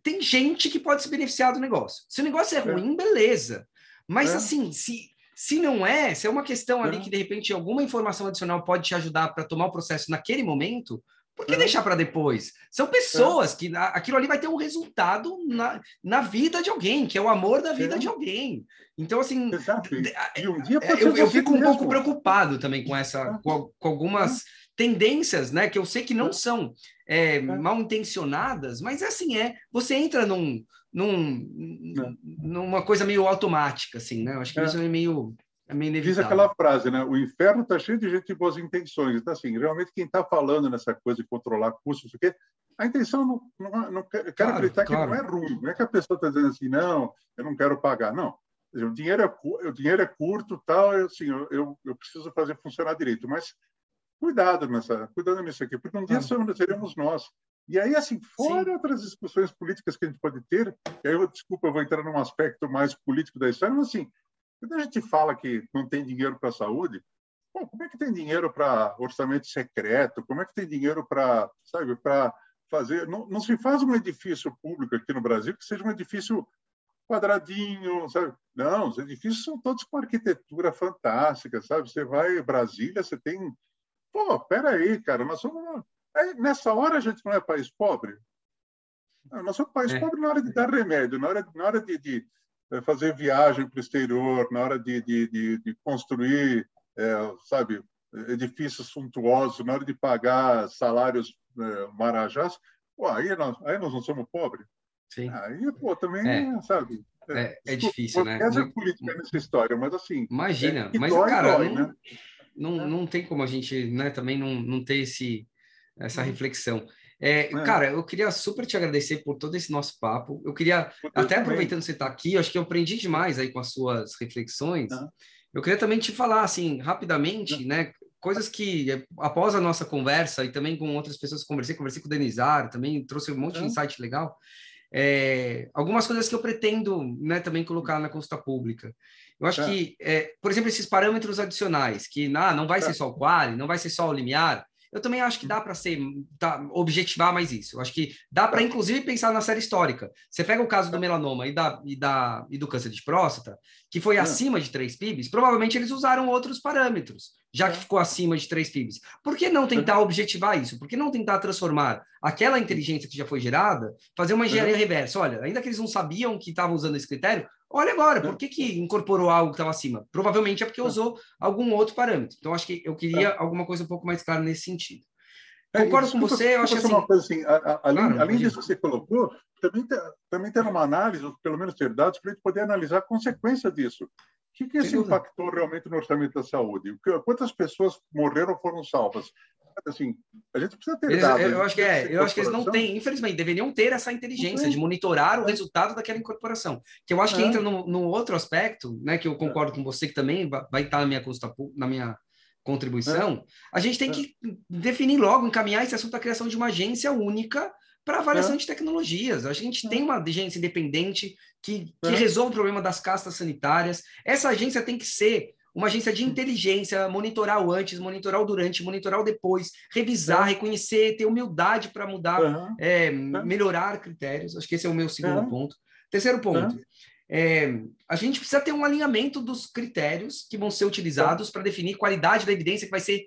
tem gente que pode se beneficiar do negócio. Se o negócio é, é. ruim, beleza. Mas, assim, se se não é, se é uma questão ali que de repente alguma informação adicional pode te ajudar para tomar o processo naquele momento, por que deixar para depois? São pessoas que aquilo ali vai ter um resultado na, na vida de alguém, que é o amor da vida de alguém. Então, assim, um é, eu, eu fico um pouco preocupado também com essa, com, com algumas tendências, né, que eu sei que não são é, mal intencionadas, mas assim é. Você entra num, num, numa coisa meio automática, assim, né? Eu acho que isso é meio, é meio inevitável. Diz aquela frase, né? O inferno está cheio de gente de boas intenções. Então, assim, realmente quem está falando nessa coisa de controlar custos, porque a intenção não, não, não quero claro, acreditar claro. que não é ruim. Não é que a pessoa está dizendo assim, não, eu não quero pagar. Não. O dinheiro é, o dinheiro é curto, tal, eu, assim, eu, eu, eu preciso fazer funcionar direito. Mas cuidado nessa, cuidado nisso aqui, porque um dia ah. seremos nós. E aí, assim, fora Sim. outras discussões políticas que a gente pode ter, e aí, eu, desculpa, eu vou entrar num aspecto mais político da história, mas assim, quando a gente fala que não tem dinheiro para a saúde, como é que tem dinheiro para orçamento secreto? Como é que tem dinheiro para, sabe, para fazer... Não, não se faz um edifício público aqui no Brasil que seja um edifício quadradinho, sabe? Não, os edifícios são todos com arquitetura fantástica, sabe? Você vai em Brasília, você tem... Pô, peraí, cara, nós somos Aí, nessa hora, a gente não é país pobre. Não, nós somos país é. pobre na hora de dar remédio, na hora, na hora de, de fazer viagem para o exterior, na hora de, de, de, de construir, é, sabe, edifícios suntuosos, na hora de pagar salários é, marajás. Pô, aí, nós, aí nós não somos pobres. Sim. Aí, pô, também, é. sabe? É, é difícil, né? Essa é política nessa história, mas assim. Imagina, mas, dói, cara, dói, não, né? não, não tem como a gente né, também não, não ter esse essa uhum. reflexão. É, é. Cara, eu queria super te agradecer por todo esse nosso papo. Eu queria, eu até aproveitando você estar tá aqui, acho que eu aprendi demais aí com as suas reflexões. Eu queria também te falar, assim, rapidamente, né? Coisas que, é, após a nossa conversa e também com outras pessoas que conversei, conversei com o Denizar, também trouxe um monte de insight legal. É, algumas coisas que eu pretendo né, também colocar na consulta pública. Eu acho que, é, por exemplo, esses parâmetros adicionais, que ah, não vai ser só o quali, não vai ser só o limiar, eu também acho que dá para ser tá, objetivar mais isso. Eu acho que dá para, inclusive, pensar na série histórica. Você pega o caso do melanoma e, da, e, da, e do câncer de próstata, que foi acima de 3 PIBs, provavelmente eles usaram outros parâmetros, já que ficou acima de 3 PIBs. Por que não tentar objetivar isso? Por que não tentar transformar aquela inteligência que já foi gerada, fazer uma engenharia reversa? Olha, ainda que eles não sabiam que estavam usando esse critério, Olha agora, por que, que incorporou algo que estava acima? Provavelmente é porque usou algum outro parâmetro. Então, acho que eu queria é. alguma coisa um pouco mais clara nesse sentido. É, Concordo desculpa, com você, eu acho assim... Uma coisa assim a, a, além, claro, além disso que você colocou, também, tem, também tem uma análise, ou pelo menos ter dados, para a gente poder analisar a consequência disso. O que, que isso impactou realmente no orçamento da saúde? Quantas pessoas morreram ou foram salvas? Assim, a gente precisa ter eles, dados. Eu acho que é, eu acho que eles não têm, infelizmente, deveriam ter essa inteligência de monitorar o resultado daquela incorporação. Que eu acho que é. entra no, no, outro aspecto, né, que eu concordo é. com você que também vai estar na minha consta, na minha contribuição. É. A gente tem que definir logo, encaminhar esse assunto da criação de uma agência única para avaliação de tecnologias. A gente tem uma agência independente que, que resolve o problema das castas sanitárias. Essa agência tem que ser uma agência de inteligência, monitorar o antes, monitorar o durante, monitorar o depois, revisar, é. reconhecer, ter humildade para mudar, uhum. é, melhorar critérios. Acho que esse é o meu segundo uhum. ponto. Terceiro ponto. É, a gente precisa ter um alinhamento dos critérios que vão ser utilizados para definir qualidade da evidência que vai ser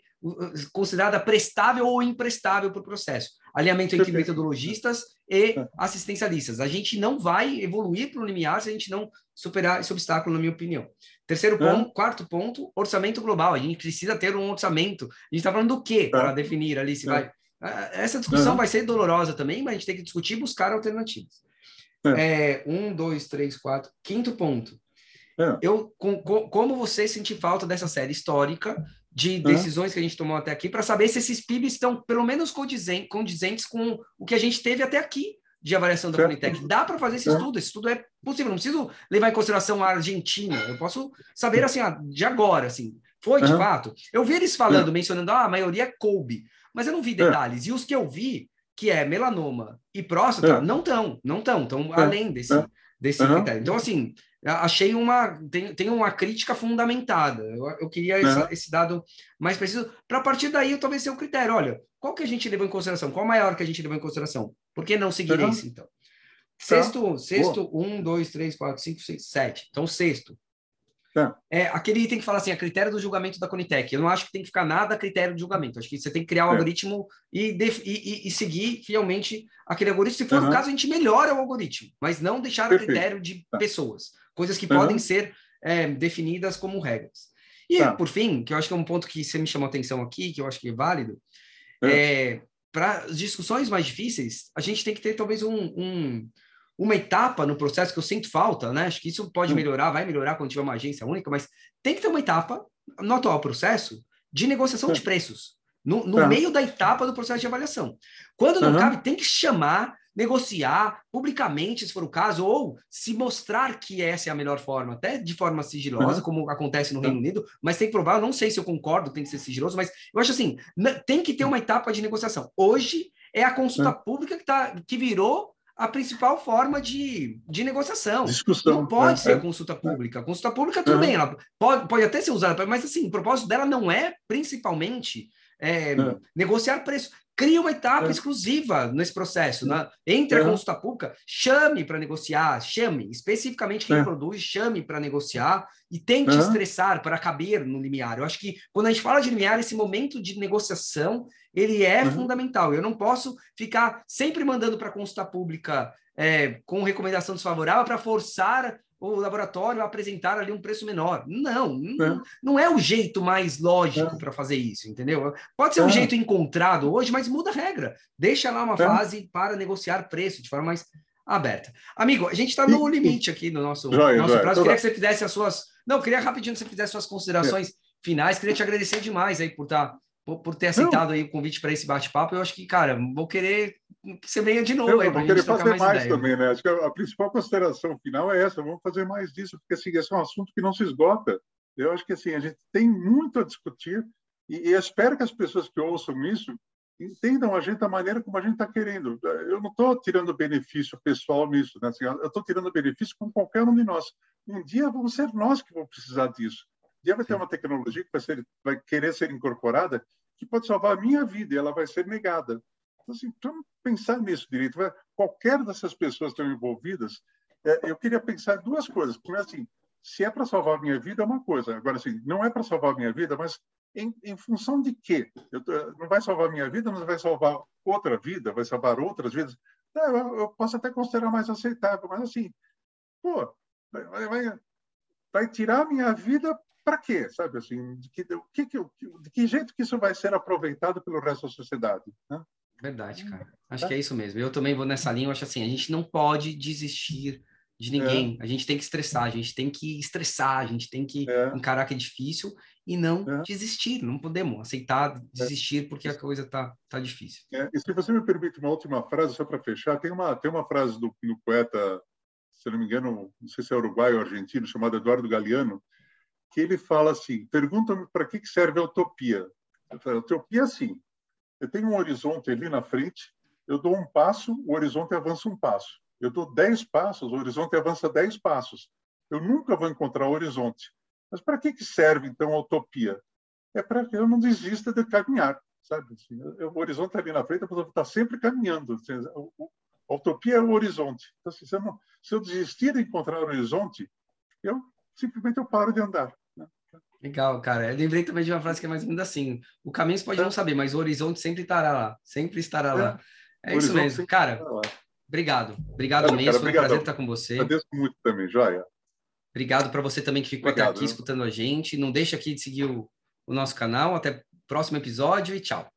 considerada prestável ou imprestável para o processo. Alinhamento entre metodologistas e assistencialistas. A gente não vai evoluir para o limiar se a gente não superar esse obstáculo, na minha opinião. Terceiro ponto, é. quarto ponto, orçamento global. A gente precisa ter um orçamento. A gente está falando do quê para definir ali se vai. Essa discussão vai ser dolorosa também, mas a gente tem que discutir e buscar alternativas. É. um, dois, três, quatro. Quinto ponto. Eu, com, com, como você sentir falta dessa série histórica de decisões que a gente tomou até aqui para saber se esses PIBs estão pelo menos condizentes, condizentes com o que a gente teve até aqui de avaliação da Politec. Dá para fazer esse estudo, esse estudo é possível, não preciso levar em consideração a Argentina, eu posso saber assim, de agora, assim, foi de uhum. fato. Eu vi eles falando, uhum. mencionando, ah, a maioria é coube, mas eu não vi detalhes. E os que eu vi, que é melanoma e próstata, não estão, não estão, estão além desse, desse uhum. critério. Então, assim, achei uma tem, tem uma crítica fundamentada. Eu, eu queria essa, esse dado mais preciso para partir daí eu talvez ser o critério. Olha, qual que a gente levou em consideração? Qual maior que a gente levou em consideração? Por que não seguir uhum. esse então? Tá. Sexto, sexto, Boa. um, dois, três, quatro, cinco, seis, sete. Então, sexto. Tá. É, aquele item que fala assim, a critério do julgamento da Conitec. Eu não acho que tem que ficar nada a critério de julgamento. Acho que você tem que criar um é. algoritmo e, e, e, seguir fielmente aquele algoritmo. Se for uhum. o caso, a gente melhora o algoritmo, mas não deixar Perfeito. a critério de tá. pessoas coisas que uhum. podem ser é, definidas como regras. E, tá. por fim, que eu acho que é um ponto que você me chamou a atenção aqui, que eu acho que é válido, uhum. é, para discussões mais difíceis, a gente tem que ter talvez um, um, uma etapa no processo que eu sinto falta, né? Acho que isso pode uhum. melhorar, vai melhorar quando tiver uma agência única, mas tem que ter uma etapa no atual processo de negociação de preços, no, no tá. meio da etapa do processo de avaliação. Quando não cabe, tem que chamar negociar publicamente, se for o caso, ou se mostrar que essa é a melhor forma, até de forma sigilosa, uhum. como acontece no Reino Unido, mas tem que provar, eu não sei se eu concordo, tem que ser sigiloso, mas eu acho assim, tem que ter uma etapa de negociação. Hoje é a consulta uhum. pública que, tá, que virou a principal forma de, de negociação. Discussão. Não pode é, ser é. consulta pública. A consulta pública, tudo uhum. bem, ela pode, pode até ser usada, mas assim, o propósito dela não é principalmente é, é. negociar preço. Cria uma etapa é. exclusiva nesse processo. Né? Entre a consulta pública, chame para negociar, chame especificamente quem produz, chame para negociar e tente estressar para caber no limiar. Eu acho que quando a gente fala de limiar, esse momento de negociação ele é fundamental. Eu não posso ficar sempre mandando para a consulta pública é, com recomendação desfavorável para forçar o laboratório a apresentar ali um preço menor. Não, é. não, é o jeito mais lógico é. para fazer isso, entendeu? Pode ser um é. jeito encontrado hoje, mas muda a regra. Deixa lá uma é. fase para negociar preço de forma mais aberta. Amigo, a gente está no limite aqui no nosso, joia, nosso prazo. Queria que você fizesse as suas. Não, queria rapidinho que você fizesse suas considerações finais. Queria te agradecer demais aí por estar. Tá, por, por ter aceitado aí o convite para esse bate-papo, eu acho que, cara, vou querer que você venha de novo eu, para querer fazer mais, mais também, né? Acho que a, principal consideração final é essa, vamos fazer mais disso, porque assim, esse é um assunto que não se esgota. Eu acho que assim, a gente tem muito a discutir e, e espero que as pessoas que ouçam isso entendam a gente da maneira como a gente está querendo. Eu não estou tirando benefício pessoal nisso, né? Assim, eu estou tirando benefício com qualquer um de nós. Um dia vamos ser nós que vamos precisar disso. Um dia vai ter uma tecnologia que vai, ser, vai querer ser incorporada que pode salvar a minha vida e ela vai ser negada. Então, assim, vamos pensar nisso direito. Qualquer dessas pessoas estão envolvidas, é, eu queria pensar duas coisas. Primeiro, assim, se é para salvar a minha vida, é uma coisa. Agora, assim, não é para salvar a minha vida, mas em, em função de quê? Eu, não vai salvar a minha vida, mas vai salvar outra vida, vai salvar outras vidas. Não, eu, eu, posso até considerar mais aceitável, mas assim, pô, vai, vai, vai tirar a minha vida para quê? Sabe assim, de que, de, de que jeito que isso vai ser aproveitado pelo resto da sociedade? Né? Verdade, cara. Acho que é isso mesmo. Eu também vou nessa linha. Eu acho assim, a gente não pode desistir de ninguém. É. A gente tem que estressar, a gente tem que estressar, a gente tem que é. encarar que é difícil e não é. desistir. Não podemos aceitar desistir porque a coisa tá, tá difícil. É, e se você me permite uma última frase, só para fechar, tem uma, tem uma frase do, do poeta, se não me engano, não sei se é uruguaio ou argentino, chamado Eduardo Galeano, que ele fala assim: pergunta-me para que serve a utopia. Eu falo, utopia é assim, eu tenho um horizonte ali na frente, eu dou um passo, o horizonte avança um passo. Eu dou dez passos, o horizonte avança dez passos. Eu nunca vou encontrar o horizonte. Mas para que, que serve, então, a utopia? É para que eu não desista de caminhar, sabe? Assim, eu, o horizonte ali na frente, a pessoa está sempre caminhando. Assim, a utopia é o horizonte. Então, assim, se, eu não, se eu desistir de encontrar o horizonte, eu simplesmente eu paro de andar. Legal, cara. Eu lembrei também de uma frase que é mais linda assim: o caminho você pode é. não saber, mas o horizonte sempre estará lá. Sempre estará é. lá. É o isso mesmo. Cara, obrigado. Obrigado mesmo. Cara, Foi um prazer estar com você. Agradeço muito também, Joia. Obrigado para você também que ficou obrigado, até aqui escutando a gente. Não deixa aqui de seguir o, o nosso canal. Até o próximo episódio e tchau.